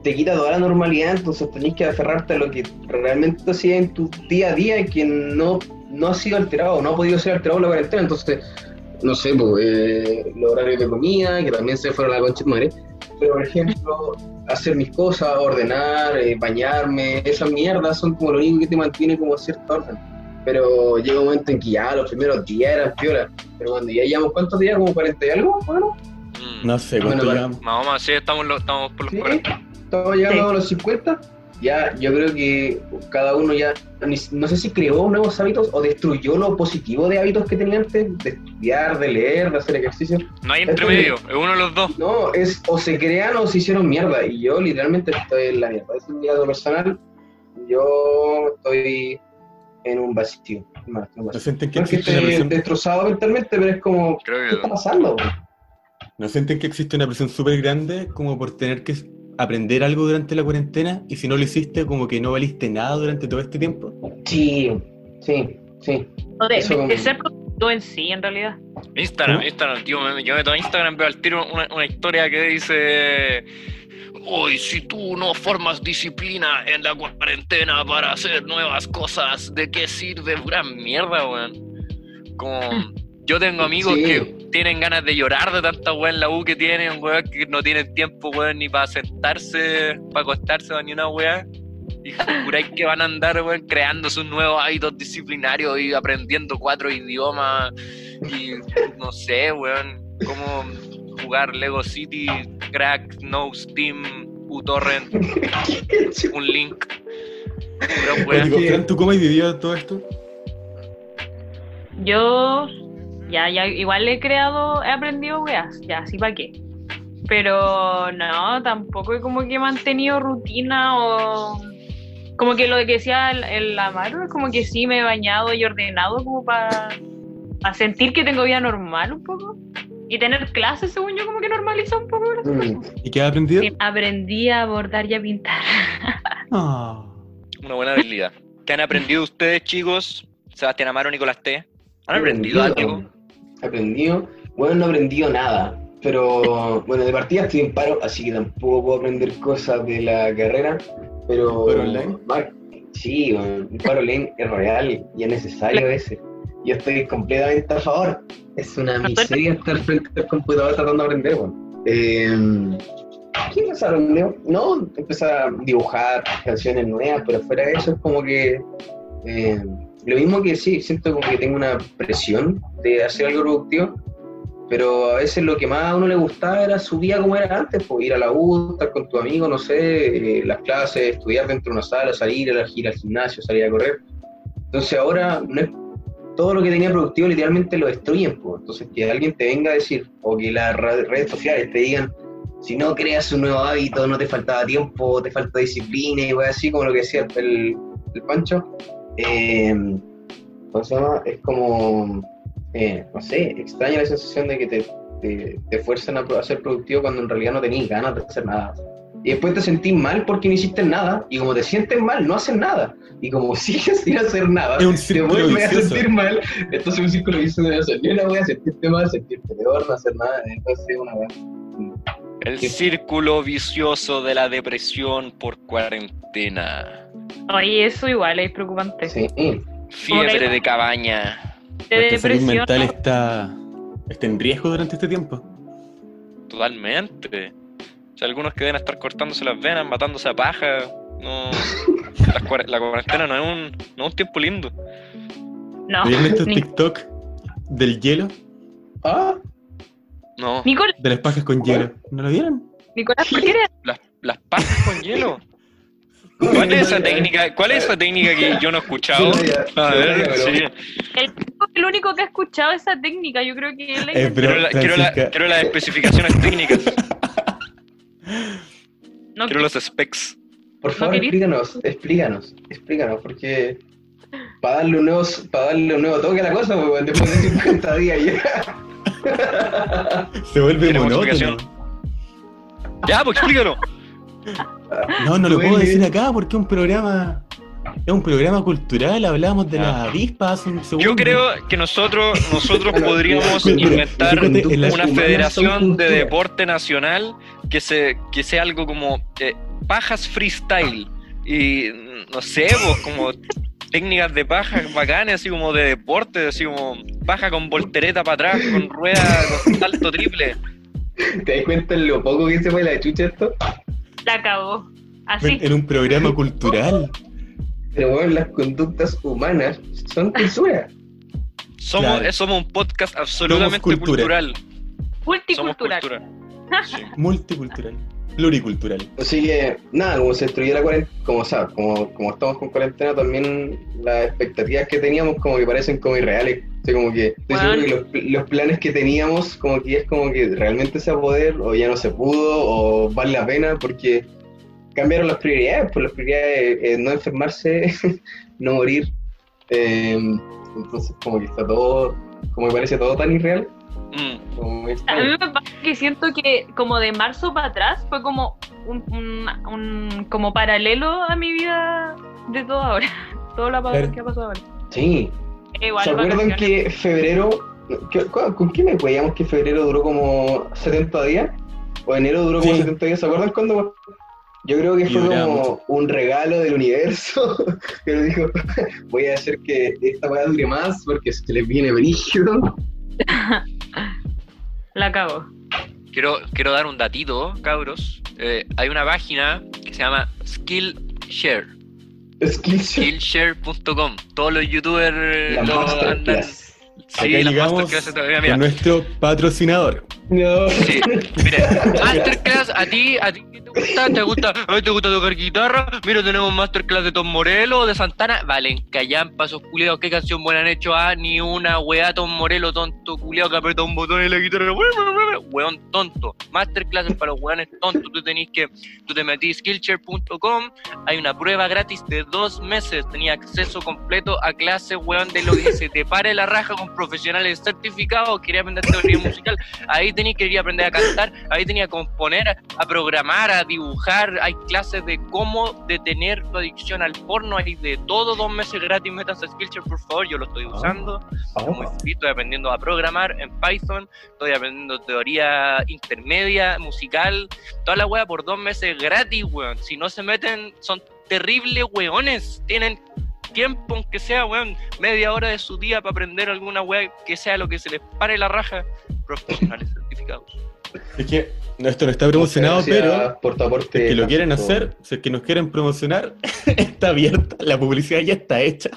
te quita toda la normalidad, entonces tenés que aferrarte a lo que realmente hacías en tu día a día y que no, no ha sido alterado, no ha podido ser alterado en la cuarentena. Entonces, no sé, pues, eh, los horarios de comida, que también se fueron a la concha de madre. Pero, por ejemplo, hacer mis cosas, ordenar, eh, bañarme, esas mierdas son como lo único que te mantiene como cierto orden. Pero llega un momento en que ya los primeros días eran piola. Pero cuando ya llevamos cuántos días, como 40 y algo, bueno, Mm, No sé Bueno, cuánto llevamos. Más o menos, sí, estamos, lo- estamos por los Sí, 40. estamos llegando Sí. a los 50. Ya, yo creo que cada uno ya, no sé si creó nuevos hábitos o destruyó lo positivo de hábitos que tenía antes, de estudiar, de leer, de hacer ejercicio. No hay Esto entremedio, es uno de los dos. No, es o se crean o se hicieron mierda. Y yo literalmente estoy en la mierda. Es mi lado personal. Yo estoy en un vacío. No, estoy en un ¿No vacío. sienten que No es que presión? destrozado mentalmente, pero es como, ¿qué Creo está que pasando? ¿No sienten que existe una presión súper grande como por tener que aprender algo durante la cuarentena y si no lo hiciste como que no valiste nada durante todo este tiempo? Sí, sí, sí. O de, Eso ser productivo en sí, en realidad. Instagram, ¿Cómo? Instagram, tío, me- yo meto a Instagram, veo al tiro una, una historia que dice, hoy si tú no formas disciplina en la cuarentena para hacer nuevas cosas, ¿de qué sirve? Pura mierda, weón. Como, yo tengo amigos Sí. que tienen ganas de llorar de tanta weón en la U que tienen, weón, que no tienen tiempo, weón, ni para sentarse, para acostarse, ni una weón. Y juráis que van a andar, weón, creando sus nuevos hábitos disciplinarios y aprendiendo cuatro idiomas y no sé, weón, cómo jugar Lego City, Crack, No Steam, uTorrent, *laughs* un link. Pero, ¿tú cómo has vivido todo esto? Yo ya, ya igual he creado, he aprendido weas, ya, así para qué. Pero no, tampoco he como que he mantenido rutina o como que lo que decía el, el Amaro, es como que sí me he bañado y ordenado como para sentir que tengo vida normal un poco. Y tener clases, según yo, como que normaliza un poco. las Mm. cosas. ¿Y qué has aprendido? Sí, aprendí a bordar y a pintar. *laughs* Ah. una buena habilidad. ¿Qué han aprendido ustedes, chicos? Sebastián Amaro, Nicolás T. ¿Han aprendido algo? Aprendido. Bueno, no he aprendido nada. Pero bueno, de partida estoy en paro, así que tampoco puedo aprender cosas de la carrera. Pero. ¿Paro online? Mar- Sí, bueno, un paro online es real y es necesario ese. Yo estoy completamente a favor. Es una miseria estar frente al computador tratando de aprender, bueno. Eh, ¿Qué empezar a aprender? No, empezar a dibujar canciones nuevas, pero fuera de eso es como que. eh, lo mismo que sí, siento como que tengo una presión de hacer algo productivo, pero a veces lo que más a uno le gustaba era su vida como era antes, pues ir a la U, estar con tu amigo, no sé, eh, las clases, estudiar dentro de una sala, salir, ir al, ir al gimnasio, salir a correr. Entonces ahora no es todo lo que tenía productivo literalmente lo destruyen, pues. Entonces que alguien te venga a decir, o que las redes sociales te digan, si no creas un nuevo hábito, no te faltaba tiempo, te falta disciplina y así como lo que decía el, el Pancho, eh. Es como, eh, no sé, extraña la sensación de que te, te, te fuerzan a, a ser productivo cuando en realidad no tenías ganas de hacer nada. Y después te sentís mal porque no hiciste nada, y como te sientes mal, no haces nada. Y como *laughs* sigues sin hacer nada, te vuelves a sentir mal. Entonces un círculo vicioso de hacer ni una wea, sentirte mal, sentirte peor, no hacer nada. Entonces una wea. El círculo vicioso de la depresión por cuarentena. Oye, eso igual es preocupante. Sí. Fiebre de cabaña. De Nuestra salud mental está, está en riesgo durante este tiempo. Totalmente. O sea, algunos que deben estar cortándose las venas, matándose a paja. No. *laughs* La, cuar- la cuarentena no es, un, no es un tiempo lindo. No. ¿Vieron estos Ni- TikTok del hielo? Ah, No. Nicolás, De las pajas con hielo. ¿No lo vieron? Nicolás, ¿por qué eres? *laughs* Las, las pajas con hielo. *laughs* ¿Cuál es esa técnica? ¿Cuál es esa técnica que yo no he escuchado? A ver, sí. El, el único que ha escuchado esa técnica, yo creo que él Es Quiero, la- quiero, la- quiero las especificaciones técnicas. no, Quiero los specs. Por favor, querís? explícanos, explícanos, explícanos, porque para darle un nuevo, para darle un nuevo toque a la cosa, pues, weón, después de 50 días ya. *laughs* Se vuelve monótono. Ya, pues explícalo. No, no lo puedo decir acá porque es un programa. Es un programa cultural, hablamos de Ya. las avispas hace un segundo. Yo creo que nosotros, nosotros *laughs* podríamos inventar una federación de deporte nacional que se que sea algo como eh, pajas freestyle y no sé, pues como técnicas de pajas bacanas, así como de deporte, así como paja con voltereta para atrás, con rueda, con salto triple. ¿Te das cuenta en lo poco que se fue la chucha esto? La cagó. Así. En un programa cultural. Pero bueno, las conductas humanas son cultura. Somos, Claro. eh, somos un podcast absolutamente cultura. cultural. Somos Multicultural. cultura. *laughs* Sí. Multicultural. Pluricultural. Así que, nada, como se destruyó la cuarentena, como sabes, como, como estamos con cuarentena, también las expectativas que teníamos como que parecen como irreales. O sea, como que estoy Bueno. que los, los planes que teníamos, como que es como que realmente se va a poder, o ya no se pudo, o vale la pena, porque cambiaron las prioridades, pues las prioridades es no enfermarse, *laughs* no morir. Eh, entonces, como que está todo, como que parece todo tan irreal. Mm. Como A mí me pasa que siento que como de marzo para atrás fue como un, un- un- como paralelo a mi vida de todo ahora. *laughs* Todo lo Claro. que ha pasado ahora. Sí, Eh, Igual ¿Se acuerdan que febrero, cu- ¿con qué me veíamos que febrero duró como 70 días? ¿O enero duró como Sí. 70 días? ¿Se acuerdan cuándo? Yo creo que fue como mucho. un regalo del universo *laughs* que nos dijo, *laughs* voy a hacer que esta weá dure más porque se les viene brígido. La cago. Quiero, quiero dar un datito, cabros. Eh, hay una página que se llama Skillshare. Skillshare. Skillshare.com. Todos los youtubers lo andan. Sí, Acá llegamos Mira, nuestro patrocinador. No. sí, mire, *laughs* masterclass, a ti, a ti, ¿qué te gusta? ¿Te gusta, ¿te gusta tocar guitarra? Mira, tenemos masterclass de Tom Morello, de Santana. Valen, callan, pasos culiados. ¿Qué canción buena han hecho? Ah, ni una, weá, Tom Morello, tonto culiado que aprieta un botón en la guitarra. *laughs* Weón tonto. Masterclass para los weones tontos. Tú tenés que, tú te metís skillshare.com. Hay una prueba gratis de dos meses. Tenía acceso completo a clases, weón, de lo que se te pare la raja con profesionales certificados. Quería aprender teoría *laughs* musical. Ahí tenías que ir a aprender a cantar, ahí tenía que componer, a programar, a dibujar. Hay clases de cómo detener tu adicción al porno. Hay de todo, dos meses gratis. Métanse a Skillshare, por favor. Yo lo estoy usando. Como Oh, estoy aprendiendo a programar en Python. Estoy aprendiendo teoría intermedia, musical. Toda la wea por dos meses gratis, weón. Si no se meten, son terribles weones. Tienen tiempo, aunque sea, weón, media hora de su día para aprender alguna wea que sea lo que se les pare la raja. Profesionales certificados. Es que no, esto no está promocionado, pero es que lo quieren hacer, si es que nos quieren promocionar, *laughs* está abierta, la publicidad ya está hecha.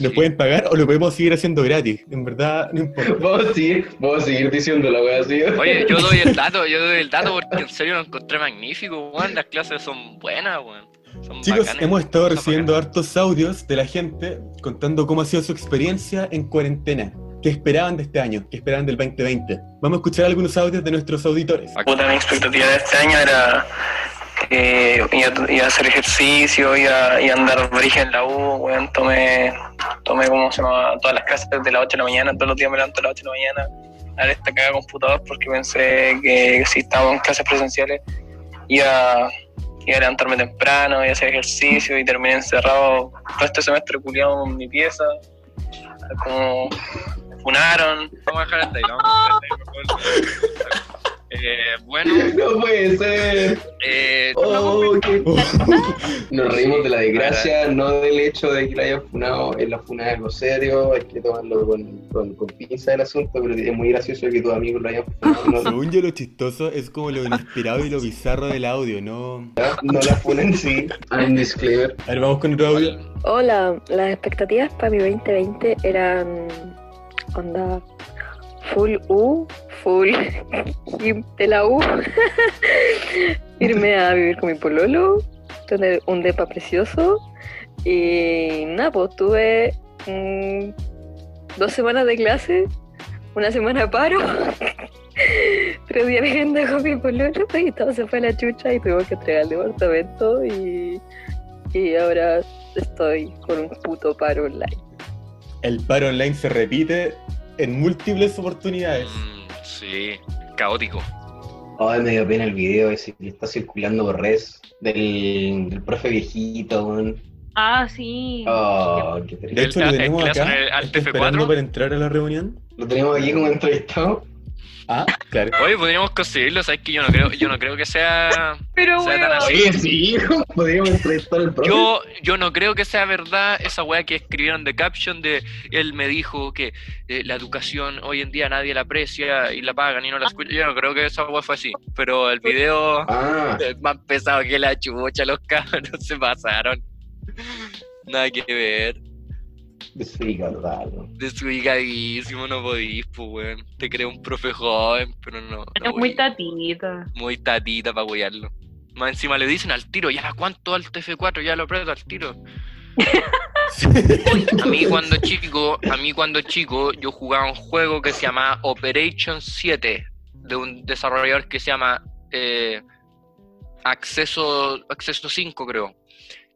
Nos Sí. pueden pagar o lo podemos seguir haciendo gratis. En verdad, no importa. *laughs* Vamos a seguir, vamos a seguir diciendo la weá así. Oye, yo doy el *laughs* dato, yo doy el dato porque en serio lo encontré magnífico, weón. Las clases son buenas, weón. Son Chicos, bacanes. hemos estado recibiendo bacanes. hartos audios de la gente contando cómo ha sido su experiencia en cuarentena. ¿Qué esperaban de este año? ¿Qué esperaban del 2020? Vamos a escuchar algunos audios de nuestros auditores. Puta, mi expectativa de este año era que iba, iba a hacer ejercicio, iba, iba a andar origen en la U, weón, tomé, tomé, ¿cómo se llama? Todas las clases desde las 8 de la mañana, todos los días me levanto a las 8 de la mañana a esta cagada computador porque pensé que si estábamos en clases presenciales iba, iba a levantarme temprano, iba a hacer ejercicio y terminé encerrado todo este semestre culiado en mi pieza, como funaron, Vamos a dejar hasta ahí, vamos a dejar hasta ahí, por favor. Eh, bueno, *laughs* No puede ser. eh, Oh, qué- Oh, *laughs* Nos reímos de la desgracia, no del hecho de que la hayan funado. Es la funada algo serio, hay que tomarlo con, con, con pinza el asunto, pero es muy gracioso que tus amigos lo hayan funado. No, según yo, lo chistoso es como lo inesperado y lo bizarro del audio, ¿no? no la funen, sí. Un disclaimer. A ver, vamos con otro audio. Hola, las expectativas para mi 2020 eran onda full U, full gym de la U, irme a vivir con mi pololo, tener un depa precioso y nada, pues tuve dos semanas de clase, una semana paro *laughs* Tres días viviendo con mi pololo y todo se fue a la chucha y tuvimos que entregar el departamento y, y ahora estoy con un puto paro online. El paro online se repite en múltiples oportunidades. Mm, sí, caótico. Ay, me dio pena el video ese que está circulando por redes del, del profe viejito, weón. Ah, sí. Oh, qué De terrible. hecho, lo tenemos acá, en el- al está TF4. esperando para entrar a la reunión. Lo tenemos aquí como entrevistado. Ah, claro. Oye, podríamos conseguirlo, sabes que yo no creo, yo no creo que sea. *laughs* Pero, sea, tan así. Oye, sí, podríamos entrevistar al profe. Yo, yo no creo que sea verdad esa weá que escribieron de caption de él me dijo que eh, la educación hoy en día nadie la aprecia y la pagan y no la escuchan. Yo no creo que esa weá fue así. Pero el video Ah, es más pesado que la chucha, los *laughs* cabros se pasaron. Nada que ver. Total, ¿no? Desubicadísimo, no podís, pues weón. Te creo un profe joven, pero no. no Es muy podís. tatita. muy tatita para apoyarlo. Más encima le dicen al tiro, ya, ¿cuánto al TF4? Ya lo aprieto al tiro. *laughs* A mí cuando chico, a mí cuando chico, yo jugaba un juego que se llama Operation 7, de un desarrollador que se llama eh, Acceso, Acceso 5, creo.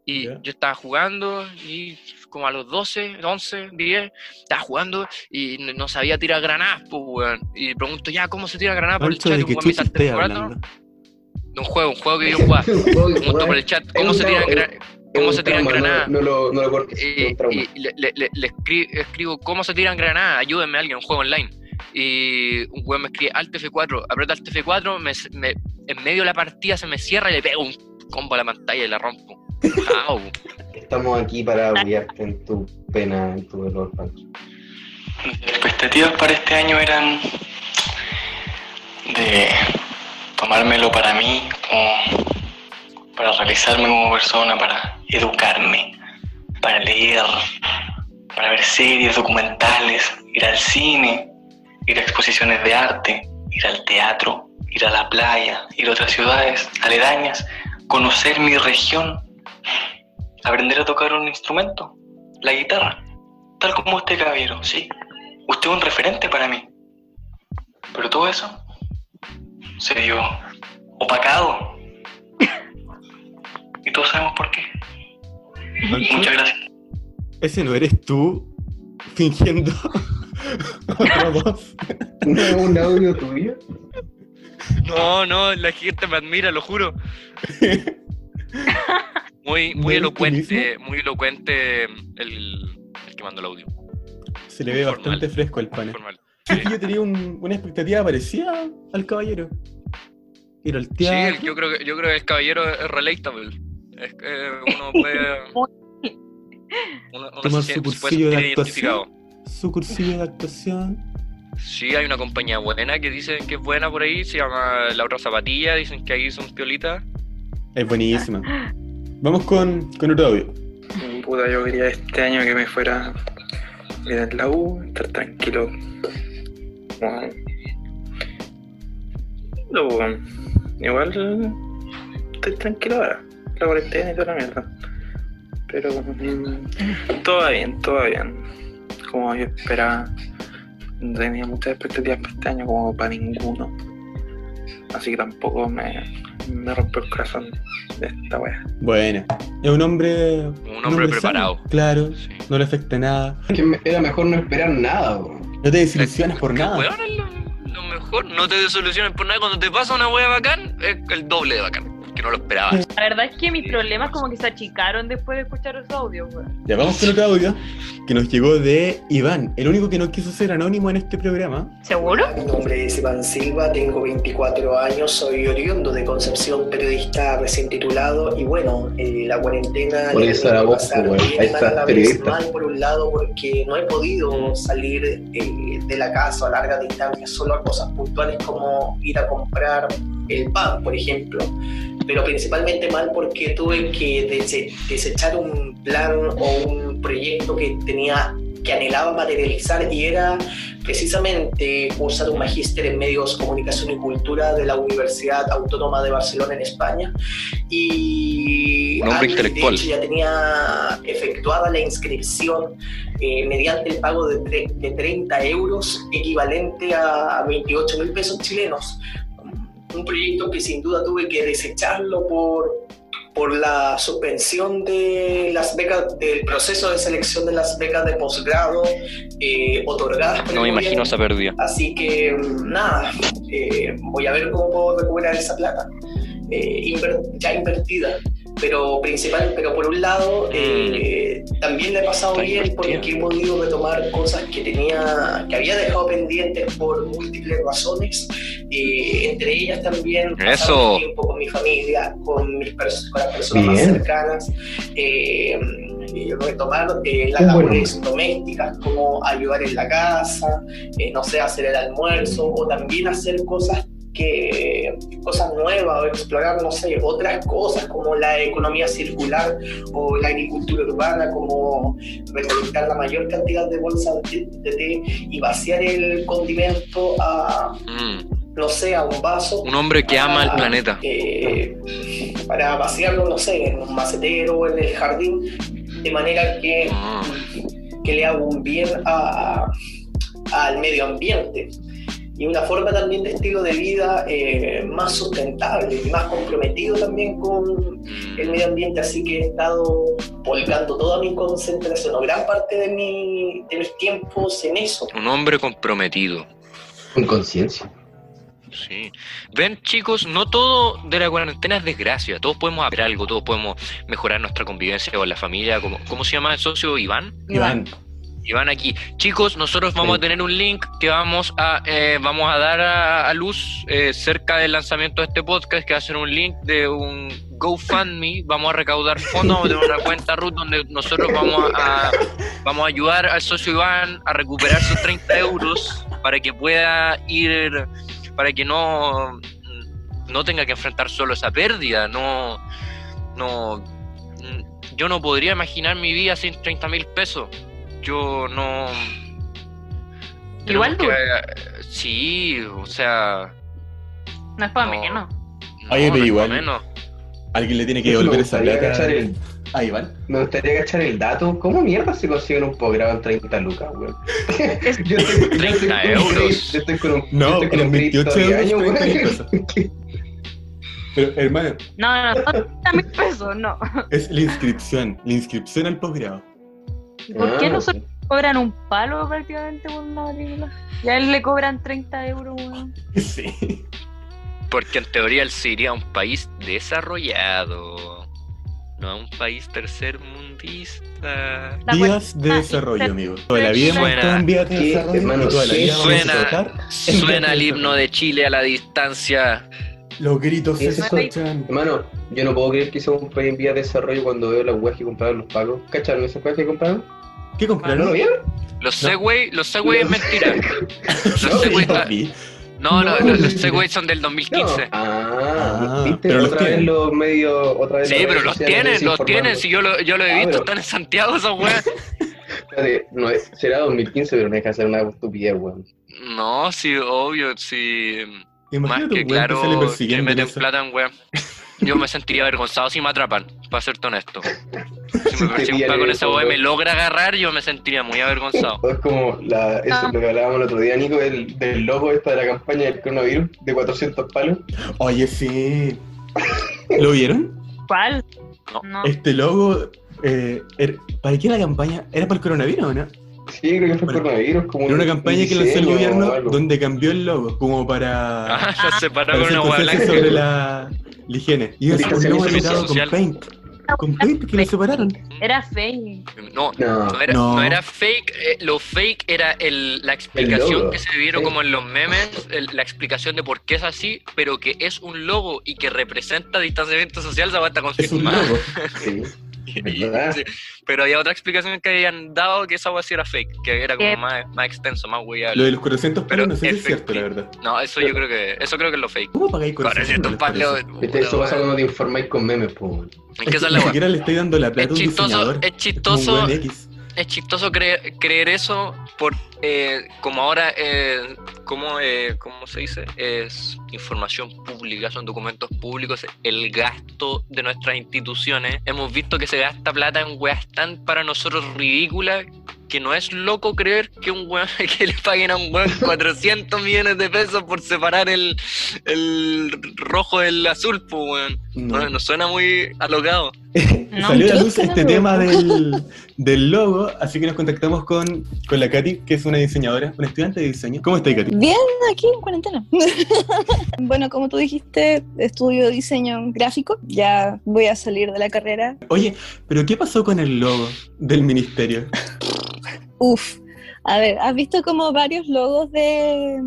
Y yo estaba jugando y como a los 12, 11, 10, estaba jugando y no- sabía tirar granadas, pues, weón. Y pregunto, ya, ¿cómo se tira granadas por el chat? ¿de Y un qué weón me dice, chucha estáis "Al TF4". hablando? de un juego, un juego que *laughs* yo jugaba. Pregunto por el chat, ¿cómo se tiran, trauma, gra- cómo se tiran granadas? No, no lo, no lo cortes, es Y, le, le- le- le escri- escribo, ¿cómo se tiran granadas? Ayúdenme alguien, un juego online. Y un weón me escribe, Alt F4, aprieta Alt F4, me, me- en medio de la partida se me cierra y le pego un combo a la pantalla y la rompo. Estamos aquí para apoyarte en tu pena, en tu dolor, Pancho. Mis expectativas para este año eran de tomármelo para mí, como para realizarme como persona, para educarme, para leer, para ver series, documentales, ir al cine, ir a exposiciones de arte, ir al teatro, ir a la playa, ir a otras ciudades aledañas, conocer mi región, aprender a tocar un instrumento, la guitarra, tal como este caballero, sí. Usted es un referente para mí. Pero todo eso se vio opacado. Y todos sabemos por qué. Muchas gracias. Ese no eres tú fingiendo *laughs* otra voz. ¿No es un audio tuyo? No, no, la gente me admira, lo juro. *laughs* Muy, ¿No muy elocuente, muy elocuente el, el que mandó el audio. Se le ve Formal. bastante fresco. Formal. Sí, yo tenía un- una expectativa parecida al caballero. Ir al Sí, teatro. el- yo creo que yo creo que el caballero es relatable. Es que uno *laughs* puede. Uno, uno Tomar se, su se cursillo de actuación. Su cursillo de actuación. Sí, hay una compañía buena que dicen que es buena por ahí, se llama La Otra Zapatilla, dicen que ahí son piolitas. Es buenísima. *laughs* Vamos con, con otro audio. Puta, yo quería este año que me fuera en la U, estar tranquilo. Luego, igual estoy tranquilo ahora, la cuarentena y toda la mierda. Pero mm, todo bien, todo bien. Como yo esperaba, tenía muchas expectativas para este año, como para ninguno. Así que tampoco me, me rompió el corazón de esta wea. Bueno, es un hombre. Un hombre preparado. sano, claro, Sí. no le afecta nada. Es que me- era mejor no esperar nada, bro. No te desilusiones por nada. weón, lo, lo mejor, no te desoluciones por nada. Cuando te pasa una wea bacán, es el doble de bacán, que no lo esperabas. La verdad es que mis problemas como que se achicaron después de escuchar esos audios, weón. Ya vamos con otro audio que nos llegó de Iván, el único que no quiso ser anónimo en este programa. ¿Seguro? Mi nombre es Iván Silva, tengo 24 años, soy oriundo de Concepción, periodista recién titulado y bueno, eh, la cuarentena Por voz, güey. bien Ahí está, periodista. mal por un lado porque no he podido salir eh, de la casa a larga distancia, solo a cosas puntuales como ir a comprar el pan, por ejemplo, pero principalmente mal porque tuve que dese- desechar un plan o un proyecto que tenía que anhelaba materializar y era precisamente cursar un magíster en medios, comunicación y cultura de la Universidad Autónoma de Barcelona en España. Y intelectual. de hecho, ya tenía efectuada la inscripción eh, mediante el pago de, de 30 euros, equivalente a 28 mil pesos chilenos. Un proyecto que sin duda tuve que desecharlo por, por la suspensión de las becas, del proceso de selección de las becas de posgrado eh, otorgadas por No me imagino esa pérdida. Así que mm, nada, eh, voy a ver cómo puedo recuperar esa plata eh, ya invertida. Pero principal, pero por un lado eh, también le he pasado Está bien porque he podido retomar cosas que tenía, que había dejado pendientes por múltiples razones. eh, entre ellas también Eso. tiempo con mi familia, con mis pers- con las personas más cercanas. eh, retomar eh, las bueno. labores domésticas como ayudar en la casa, eh, no sé, hacer el almuerzo o también hacer cosas que cosas nuevas o explorar, no sé, otras cosas como la economía circular o la agricultura urbana, como recolectar la mayor cantidad de bolsas de, de té y vaciar el condimento a, Mm, no sé, a un vaso. Un hombre que ama el planeta. eh, para vaciarlo, no sé, en un macetero o en el jardín, de manera que, Ah. que le haga un bien a- al medio ambiente. Y una forma también de estilo de vida eh, más sustentable y más comprometido también con el medio ambiente, así que he estado volcando toda mi concentración o gran parte de, mi, de mis tiempos en eso. Un hombre comprometido. Con conciencia. Sí. Ven, chicos, no todo de la cuarentena es desgracia. Todos podemos hacer algo, todos podemos mejorar nuestra convivencia con la familia. ¿Cómo, cómo se llama el socio Iván? Iván, Iván aquí. Chicos, nosotros vamos a tener un link que vamos a eh, vamos a dar a, a luz eh, cerca del lanzamiento de este podcast, que va a ser un link de un GoFundMe. Vamos a recaudar fondos, vamos a tener una cuenta Ruth donde nosotros vamos a, vamos a ayudar al socio Iván a recuperar sus 30 euros para que pueda ir, para que no, no tenga que enfrentar solo esa pérdida. No, no, yo no podría imaginar mi vida sin 30 mil pesos. Yo no. Igual tú. que- Sí, o sea. No es para No. menos. no, Oye, pero no igual- menos. alguien le tiene que devolver esa gustaría plata cachar el- a Iván. Me gustaría cachar el dato. ¿Cómo mierda se consiguen un posgrado en 30 lucas, weón? Es- *laughs* Yo estoy, yo 30 estoy con un euros. Yo estoy con un, yo No, estoy con un crédito 28 de año, euros, 30 weón. pesos. Pero, hermano, No, no, no, 30 mil pesos, no. es la inscripción, la inscripción al posgrado. ¿Y ¿Por qué Ah, nosotros cobran un palo prácticamente por una matrícula? Y a él le cobran 30 euros, weón. *laughs* Sí. Porque en teoría él se iría a un país desarrollado. No a un país tercermundista. Vías de cuenta- desarrollo, amigo. Toda la vida hemos Suena- estado en vías de Sí, desarrollo hermano, y toda la sí, vida vamos a suena- Suena el himno de Chile a la distancia. Los gritos se escuchan. Hermano, yo no puedo creer que sea un país en vía de desarrollo cuando veo las weas que compraron los pagos. ¿Cacharon esas weas que compraron? ¿Qué ¿No lo compraron? vieron? Los No. Segway, los Segway es mentira. *laughs* Los No, Segway, no, no, No, los. Segway son del No. 2015. Ah, Ah, ¿viste? pero los otra vez los medios, otra vez Sí, pero los tienen, los tienen. Si yo lo, yo lo he Ah, visto, pero- están en Santiago esos weas. *laughs* Espérate, No, será 2015, pero no deja de ser una estupidez, weón. No, sí, obvio, sí. Más Imagínate que weón que claro que eso. plata en weón. Yo me sentiría avergonzado si me atrapan, para serte honesto. Si me *laughs* persigue un en esa y me weón. logra agarrar, yo me sentiría muy avergonzado. Es como la, eso Ah. es lo que hablábamos el otro día, Nico, del, del logo esta de la campaña del coronavirus de 400 palos. Oye, sí. ¿Lo vieron? ¿Cuál? No. No. Este logo, eh, er- ¿para qué la campaña? ¿Era para el coronavirus o no? Sí, creo que fue Bueno, coronavirus. Como Era una un campaña que lanzó el gobierno donde cambió el logo, como para, Ah, ya se paró para con una blanca. sobre la, la higiene. Y es un Distanciamiento logo editado con. Paint. Con Paint que lo separaron. Era fake. No, No, no era, No. no era fake, eh, lo fake era el, la explicación que se vieron Sí. como en los memes, el- la explicación de por qué es así, pero que es un logo y que representa distanciamiento social, esa weá está Es un logo. sí. *laughs* Pero había otra explicación que habían dado que esa weá sí era fake, que era como más, más extenso, más Lo weyable. de los 400 Pero palos no sé si es cierto, la verdad. No, eso yo creo que, eso creo que es lo fake. ¿Cómo pagáis 400 400 palos? Viste, eso pasa cuando te informáis con memes, po. weón. Es que esa es Ni la siquiera le estoy dando la plata Es a un chistoso, diseñador. es chistoso creer, creer eso por eh, como ahora eh, como eh, cómo se dice es información pública son documentos públicos el gasto de nuestras instituciones hemos visto que se gasta plata en weas tan para nosotros ridículas que no es loco creer que un weón *laughs* que le paguen a un weón *laughs* 400 millones de pesos por separar el, el rojo del azul, pues weón. No. Suena muy alocado. *laughs* No, Salió a la luz este tema del, del logo, así que nos contactamos con, con la Katy, que es una diseñadora, una estudiante de diseño. ¿Cómo estás, Katy? Bien, aquí en cuarentena. *laughs* bueno, como tú dijiste, estudio diseño gráfico. Ya voy a salir de la carrera. Oye, pero ¿qué pasó con el logo del ministerio? *laughs* Uf. A ver, ¿has visto como varios logos de,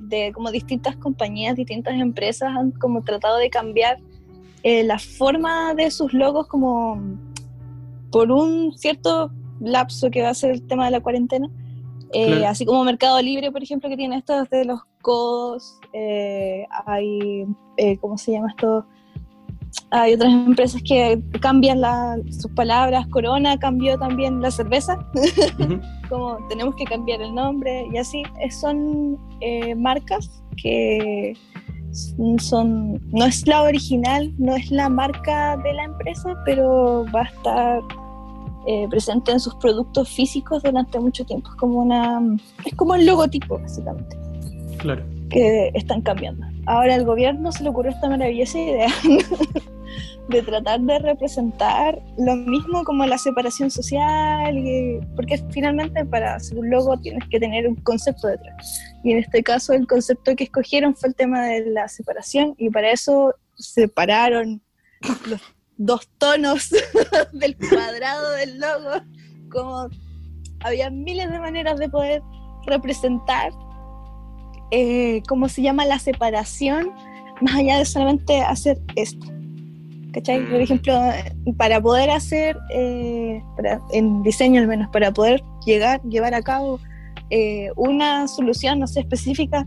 de como distintas compañías, distintas empresas han como tratado de cambiar eh, la forma de sus logos como por un cierto lapso que va a ser el tema de la cuarentena? Eh, Claro. Así como Mercado Libre, por ejemplo, que tiene estos de los codos, eh, hay, eh, ¿cómo se llama esto? Hay otras empresas que cambian la- sus palabras, Corona cambió también la cerveza, *laughs* como tenemos que cambiar el nombre y así, son eh, marcas que son, no es la original, no es la marca de la empresa, pero va a estar eh, presente en sus productos físicos durante mucho tiempo. Es como una, es como el logotipo, básicamente, Claro. que están cambiando. Ahora al gobierno se le ocurrió esta maravillosa idea *laughs* de tratar de representar lo mismo como la separación social, y- porque finalmente para hacer un logo tienes que tener un concepto detrás. Y en este caso el concepto que escogieron fue el tema de la separación y para eso separaron los dos tonos *laughs* del cuadrado del logo, como había miles de maneras de poder representar eh, cómo se llama la separación, más allá de solamente hacer esto. ¿Cachai? Por Mm. ejemplo, para poder hacer, eh, para- en diseño al menos, para poder llegar, llevar a cabo eh, una solución, no sé, específica,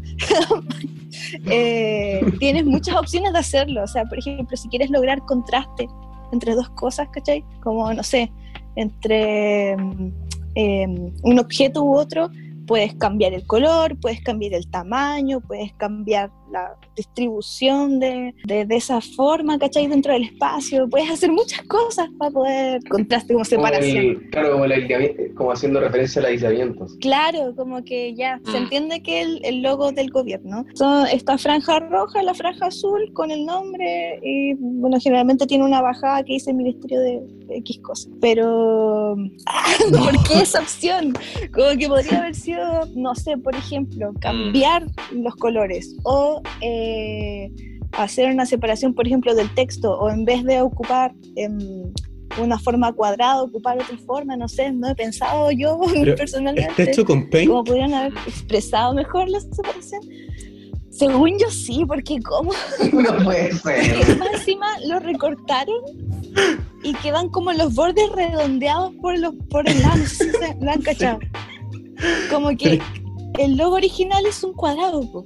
*laughs* eh, *laughs* tienes muchas opciones de hacerlo. O sea, por ejemplo, si quieres lograr contraste entre dos cosas, ¿cachai? Como, no sé, entre mm, eh, un objeto u otro, puedes cambiar el color, puedes cambiar el tamaño, puedes cambiar la distribución de, de, de esa forma, ¿cachai? Dentro del espacio, puedes hacer muchas cosas para poder contraste como Como separación. el- claro, como, el aislamiento- como haciendo referencia al aislamiento. Claro, como que ya se Mm. entiende que el, el logo del gobierno son esta franja roja, la franja azul con el nombre y bueno, generalmente tiene una bajada que dice Ministerio de X cosas. Pero *laughs* *laughs* ¿por qué esa opción? Como que podría haber sido, no sé, por ejemplo, cambiar los colores o eh, hacer una separación, por ejemplo, del texto o en vez de ocupar em, una forma cuadrada, ocupar otra forma, no sé, no he pensado yo *laughs* Pero, personalmente ¿Está hecho con paint? cómo podrían haber expresado mejor la separación. Según yo sí, porque como *laughs* No puede ser. *laughs* encima lo recortaron y quedan como los bordes redondeados por los por el lado, no sé si se lo han cachado. Como que el logo original es un cuadrado, po.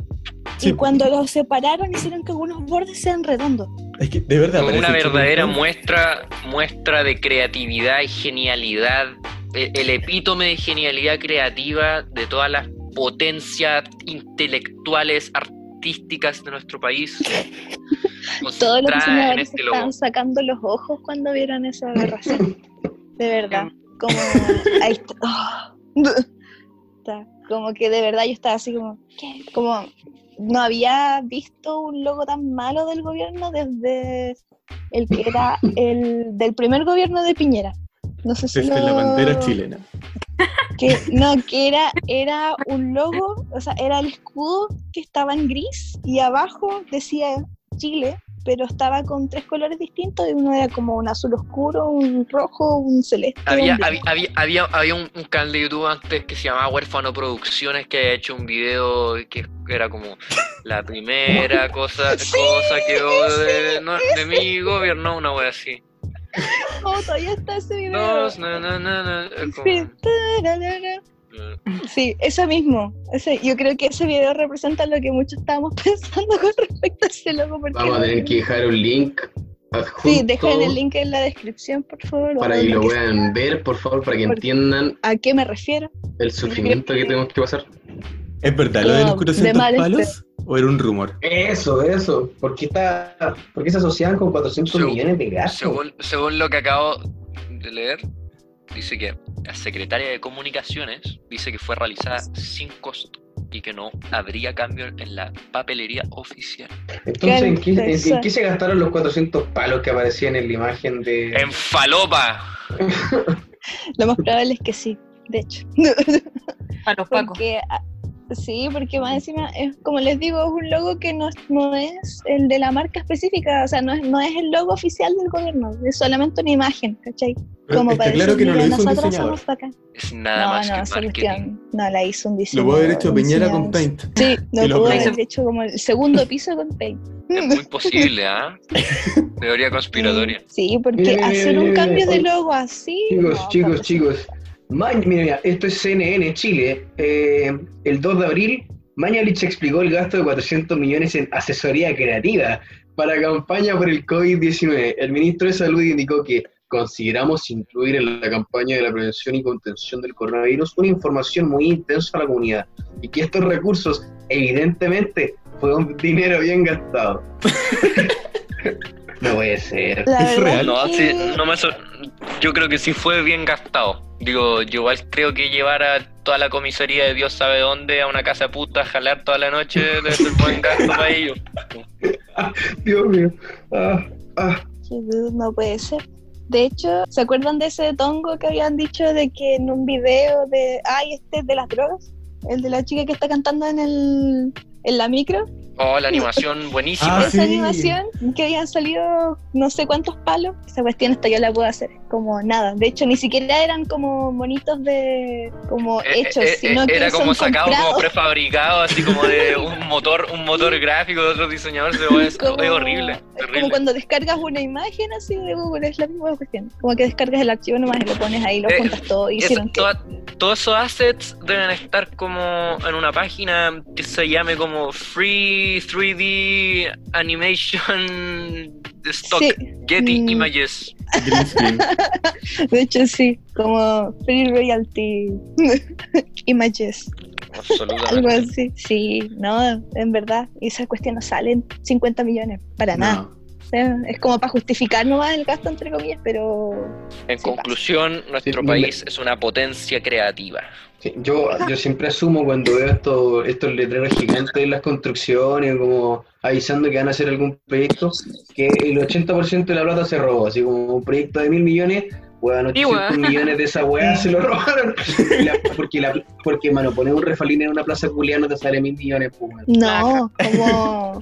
Sí, y cuando lo separaron hicieron que algunos bordes sean redondos. Es que de verdad una verdadera muestra, muestra de creatividad y genialidad, el epítome de genialidad creativa de todas las potencias intelectuales, artísticas de nuestro país. Todos los diseñadores este estaban sacando los ojos cuando vieron esa aberración. De verdad. *laughs* Como ahí está. Ah. *laughs* Está. Como que de verdad yo estaba así como, ¿qué? Como no había visto un logo tan malo del gobierno desde el que era el del primer gobierno de Piñera. No sé si Desde la lo- bandera chilena. que no, que era, era un logo, o sea, era el escudo que estaba en gris y abajo decía Chile, pero estaba con tres colores distintos y uno era como un azul oscuro, un rojo, un celeste. Había, un había, había, había, había un, un canal de YouTube antes que se llamaba Huérfano Producciones que había hecho un video que era como la primera cosa, *laughs* cosa que hubo de, no, de mi gobierno, una wea así. No, todavía está ese video. Como- Sí, tararara. Sí, eso mismo. Ese, yo creo que ese video representa lo que muchos estábamos *laughs* pensando con respecto a ese. Porque Vamos a tener que dejar un link adjunto Sí, dejen el link en la descripción, por favor. para que lo puedan ver, por favor, para que entiendan ¿A qué me refiero? el sufrimiento que tenemos que pasar. ¿Es verdad lo de los No, de 400 mal palos? ¿O era un rumor? Eso, eso. ¿Por qué, está, por qué se asocian con 400 Según- millones de gastos? Según, según lo que acabo de leer, dice que la secretaria de Comunicaciones dice que fue realizada sin costo y que no habría cambio en la papelería oficial. Entonces, ¿en qué, en- en Interesante. qué se gastaron los 400 palos que aparecían en la imagen de... ¡En falopa! *laughs* *laughs* Lo más probable es que sí, de hecho. A los pacos. Porque, ah, sí, porque más encima, es, como les digo, es un logo que no, no es el de la marca específica, o sea, no es, no es el logo oficial del gobierno, es solamente una imagen, ¿cachai? Como está para claro que no lo "Mira, hizo un nosotros diseñador. somos bacán". Es nada No, más no, que marketing. cuestión no la hizo un Lo diseñador. puede haber hecho Peñera con. Paint. Sí, *laughs* no lo pudo haber hecho como el segundo piso con Paint. Es muy posible, ¿ah? Teoría conspiratoria. Sí, porque hacer un cambio de logo así. Chicos, no, chicos, chicos. Mira, mira, esto es CNN Chile. Eh, el 2 de abril, Mañalich explicó el gasto de 400 millones en asesoría creativa para campaña por el COVID-19. El ministro de Salud indicó que consideramos incluir en la campaña de la prevención y contención del coronavirus una información muy intensa a la comunidad y que estos recursos, evidentemente, fue un dinero bien gastado. *laughs* no puede ser. La ¿Es verdad real? No, que- sí, no me so- yo creo que sí fue bien gastado. Digo, yo igual creo que llevar a toda la comisaría de Dios sabe dónde a una casa puta a jalar toda la noche debe ser buen gasto para ellos. *laughs* Dios mío. Ah, ah. No puede ser. De hecho, ¿se acuerdan de ese tongo que habían dicho de que en un video de, ay, este es de las drogas? El de la chica que está cantando en el en la micro. Oh, la animación buenísima. Ah, esa animación que habían salido no sé cuántos palos. Esa cuestión hasta yo la puedo hacer. Como nada. De hecho, ni siquiera eran como monitos de como Eh, hechos, eh, eh, sino que era como son sacado como comprados. prefabricado, así como de *laughs* un motor, un motor gráfico de otro diseñador. Se es, Como- es horrible, Es terrible. como cuando descargas una imagen así de Google, es la misma cuestión. Como que descargas el archivo nomás y lo pones ahí, lo Eh, juntas todo y hicieron que. todos esos assets deben estar como en una página que se llame como Free 3D Animation Stock Sí, Getty Mm. Images. De hecho sí, como Free Royalty *laughs* Images, algo Absolutamente. así. Sí, no, en verdad, esa cuestión no salen 50 millones, para nada. No. Sea, es como para justificar nomás el gasto, entre comillas, pero En Sí, conclusión, nuestro Sí, país es una potencia creativa. Sí, yo, yo siempre asumo cuando veo estos, estos letreros gigantes en las construcciones, como avisando que van a hacer algún proyecto, que el 80% de la plata se robó, así como un proyecto de mil millones, weón, 800 weón. millones de esa weá se lo robaron. La- porque, la, porque, mano, poner un refalín en una plaza culiada no te sale mil millones, pues, no, como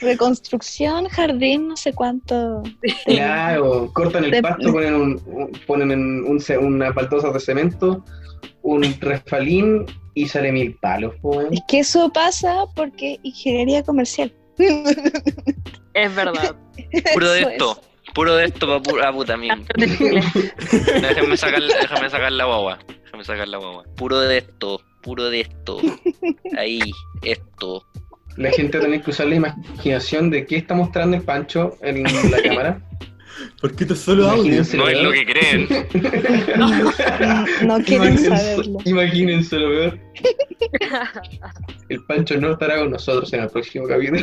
reconstrucción, jardín, no sé cuánto. Claro, cortan el De- pasto, ponen, un, un- ponen en un, una baldosa de cemento, un refalín y sale mil palos, pues, weón. Es que eso pasa porque ingeniería comercial. Es verdad. *laughs* Puro de esto. Puro de esto para pura puta mía. Déjame sacar, déjame sacar la guagua. Déjame sacar la guagua. Puro de esto. Puro de esto. Ahí. Esto. La gente tiene que usar la imaginación de qué está mostrando el Pancho en la *laughs* cámara. Porque esto es solo audio. No es lo que creen. No quieren Imagínense, saberlo. imagínense lo peor. *laughs* El Pancho no estará con nosotros en el próximo capítulo.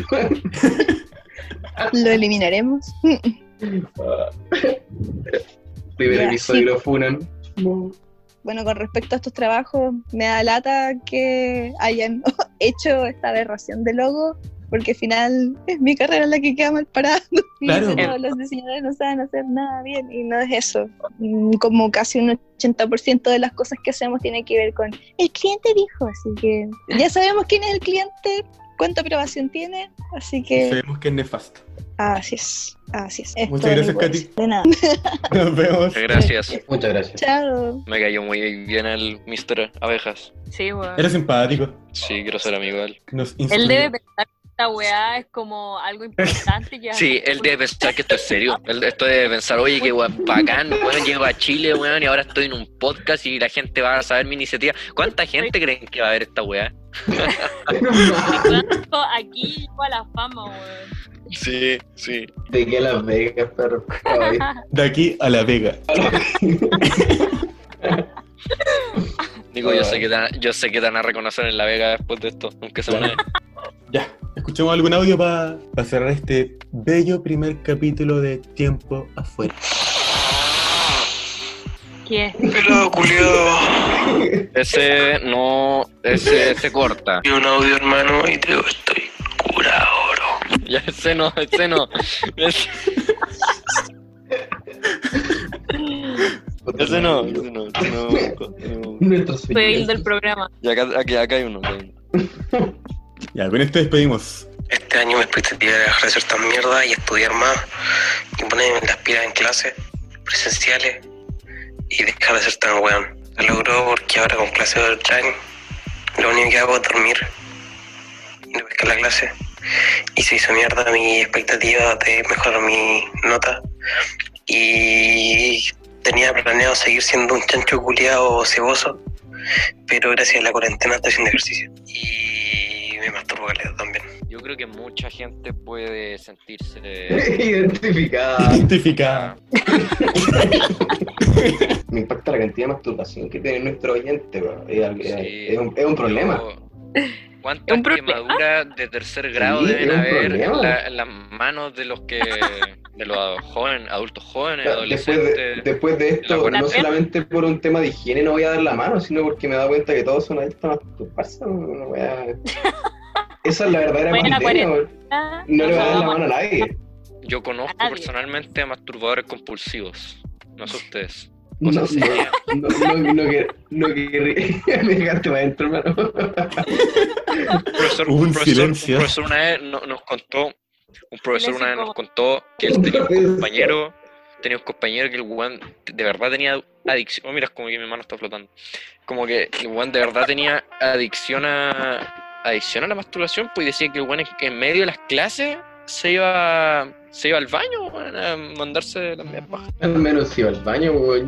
Lo eliminaremos. *laughs* Primer Ya, episodio sí. lo funan. Bueno, con respecto a estos trabajos, me da lata que hayan *laughs* hecho esta aberración de logo, porque al final es mi carrera la que queda mal parada. *laughs* Y Claro. no, los diseñadores no saben hacer nada bien, y no es eso. Mm, Como casi un 80% de las cosas que hacemos tiene que ver con el cliente dijo, así que ya sabemos quién es el cliente, cuánta aprobación tiene, así que Sabemos que es nefasto. así es, así es. Es Muchas gracias, Katy. De nada. *laughs* Nos vemos. Gracias. *laughs* Muchas gracias. Chao. Me cayó muy bien el Mr. Abejas. Sí, weón. Era simpático. Sí, quiero ser amigo de él. Nos Él debe pensar esta weá es como algo importante que *laughs* Sí, él debe pensar que esto es serio. Él, esto debe pensar, oye, qué weón, bacán, weón, llego a Chile, weón, y ahora estoy en un podcast y la gente va a saber mi iniciativa. ¿Cuánta gente creen que va a ver esta weá? *laughs* Aquí llegó a la fama, weón. Sí, sí. De que a Las Vegas, perro. De aquí a La Vega. Digo, yo sé que te, van- yo sé que te van a reconocer en La Vega después de esto, aunque sea una vez. Ya, escuchemos algún audio para cerrar este bello primer capítulo de Tiempo Afuera. ¿Qué? Hello, culiado. Ese no, ese se corta. Y un audio, hermano, y te digo, estoy curado, bro. Ya, ese no, ese no. Ese, ese no, ese no, ese no, no. Nuestro del programa. Y acá, aquí, acá hay uno. acá hay uno. Ya, con esto despedimos. Este año mi expectativa era dejar de hacer tan mierda y estudiar más y ponerme las pilas en clases presenciales y dejar de ser tan weón. Lo logró porque ahora con clases online lo único que hago es dormir no pescar la clase. Y se hizo mierda mi expectativa de mejorar mi nota y tenía planeado seguir siendo un chancho culiado ceboso, pero gracias a la cuarentena estoy haciendo ejercicio me masturbo caleta también. Yo creo que mucha gente puede sentirse. *laughs* Identificada. Identificada. *laughs* Me impacta la cantidad de masturbación que tiene nuestro oyente, bro. Es, Sí. es un, es un problema. Yo- ¿Cuántas ¿Es un problema? quemaduras de tercer grado Sí, deben haber en, la- en las manos de los que de los jóvenes, adultos jóvenes, Después de, adolescentes? después de esto, no solamente por un tema de higiene no voy a dar la mano, sino porque me he dado cuenta que todos son adictos a masturbarse. No voy a... *laughs* Esa es la verdadera pandemia, No le voy a dar la no, mano a nadie. Yo conozco personalmente a masturbadores compulsivos. No sé ustedes. No, no, no, no, no, que- no querré- me dejaste para adentro, hermano. Un profesor, Hubo un un profesor- silencio. un profesor una vez no- nos contó, un profesor una vez nos contó que él tenía un compañero, tenía un compañero que el weón de verdad tenía adicción. Oh, mira, es como que mi mano está flotando. Como que el weón de verdad tenía adicción a adicción a la masturbación, pues y decía que el weón en, en medio de las clases se iba se iba al baño weón, a mandarse la media paja, Al menos iba al baño, güey.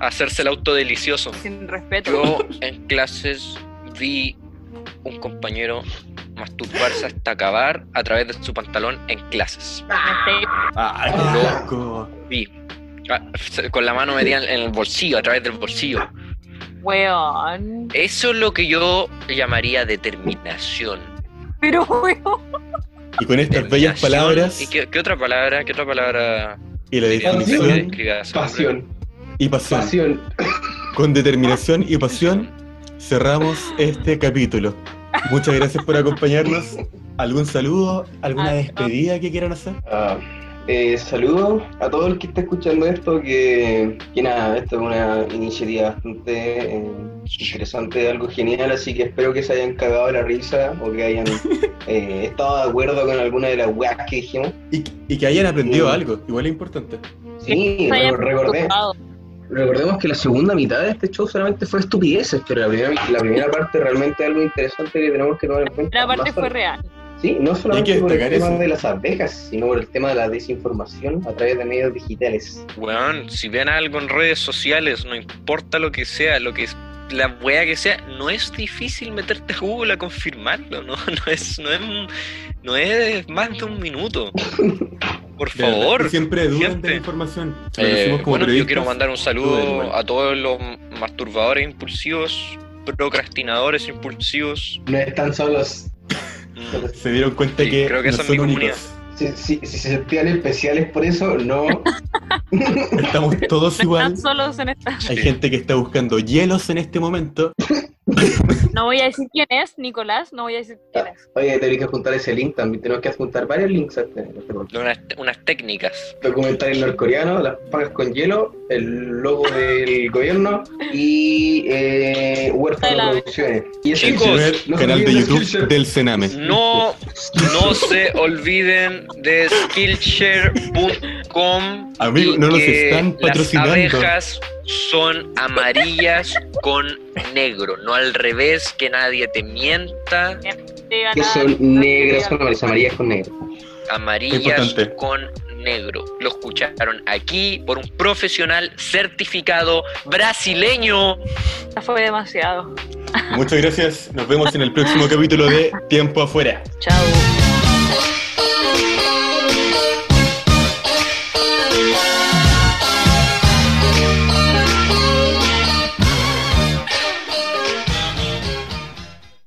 a hacerse el auto delicioso. Sin respeto. Yo en clases vi un compañero masturbarse hasta acabar a través de su pantalón en clases. Me estoy- ¡Ay, Ah. qué asco! Vi. Ah, Con la mano metida en el bolsillo, a través del bolsillo. Weón. Eso es lo que yo llamaría determinación. Pero weón. Y con estas bellas palabras ¿Y qué, qué otra palabra? ¿Qué otra palabra y la definición? Pasión. y pasión, Pasión. con determinación y pasión, cerramos este capítulo. Muchas gracias por acompañarnos. ¿Algún saludo? ¿Alguna Adiós. despedida que quieran hacer? Ah, eh, saludos a todo el que está escuchando esto, que, que nada, esto es una iniciativa bastante eh, interesante, algo genial, así que espero que se hayan cagado la risa o que hayan *laughs* eh, estado de acuerdo con alguna de las weas que dijimos. Y, y que hayan aprendido Mm. algo, igual es importante. Sí, recordé, recordemos que la segunda mitad de este show solamente fue estupideces, pero la primera, la primera parte realmente es algo interesante que tenemos que tomar en cuenta. La parte fue real. Sí, no solamente que por el tema eso. de las abejas, sino por el tema de la desinformación a través de medios digitales. Weón, si ven algo en redes sociales, no importa lo que sea, lo que es la wea que sea, no es difícil meterte a Google a confirmarlo, *laughs* no, no es, no es, no es más de un minuto. Por verdad, favor. siempre dudan de la información. Eh, bueno, yo quiero mandar un saludo a todos los masturbadores impulsivos, procrastinadores impulsivos. No están solos. Mm, Se dieron cuenta Sí, que creo que no son mi únicos. Si, si- si se sentían especiales por eso, no. *laughs* Estamos todos No igual. están solos en esta. Hay Sí. gente que está buscando hielos en este momento. *laughs* No voy a decir quién es, Nicolás. No voy a decir quién es. Oye, tenemos que juntar ese link también. Tenemos que juntar varios links a este, a este unas, unas técnicas. Documental norcoreano, las pagas con hielo, el logo del gobierno y eh, Huérfano Hola. Producciones. Y Chicos, se canal de olviden YouTube Skillshare. del Sename. No, no se olviden de Skillshare.com. Amigo, y no nos están patrocinando. Las abejas son amarillas con negro, no al revés, que nadie te mienta. Que son negras con amarillas, amarillas con negro. Amarillas con negro. Lo escucharon aquí por un profesional certificado brasileño. Ya fue demasiado. Muchas gracias. Nos vemos en el próximo capítulo de Tiempo Afuera. Chao.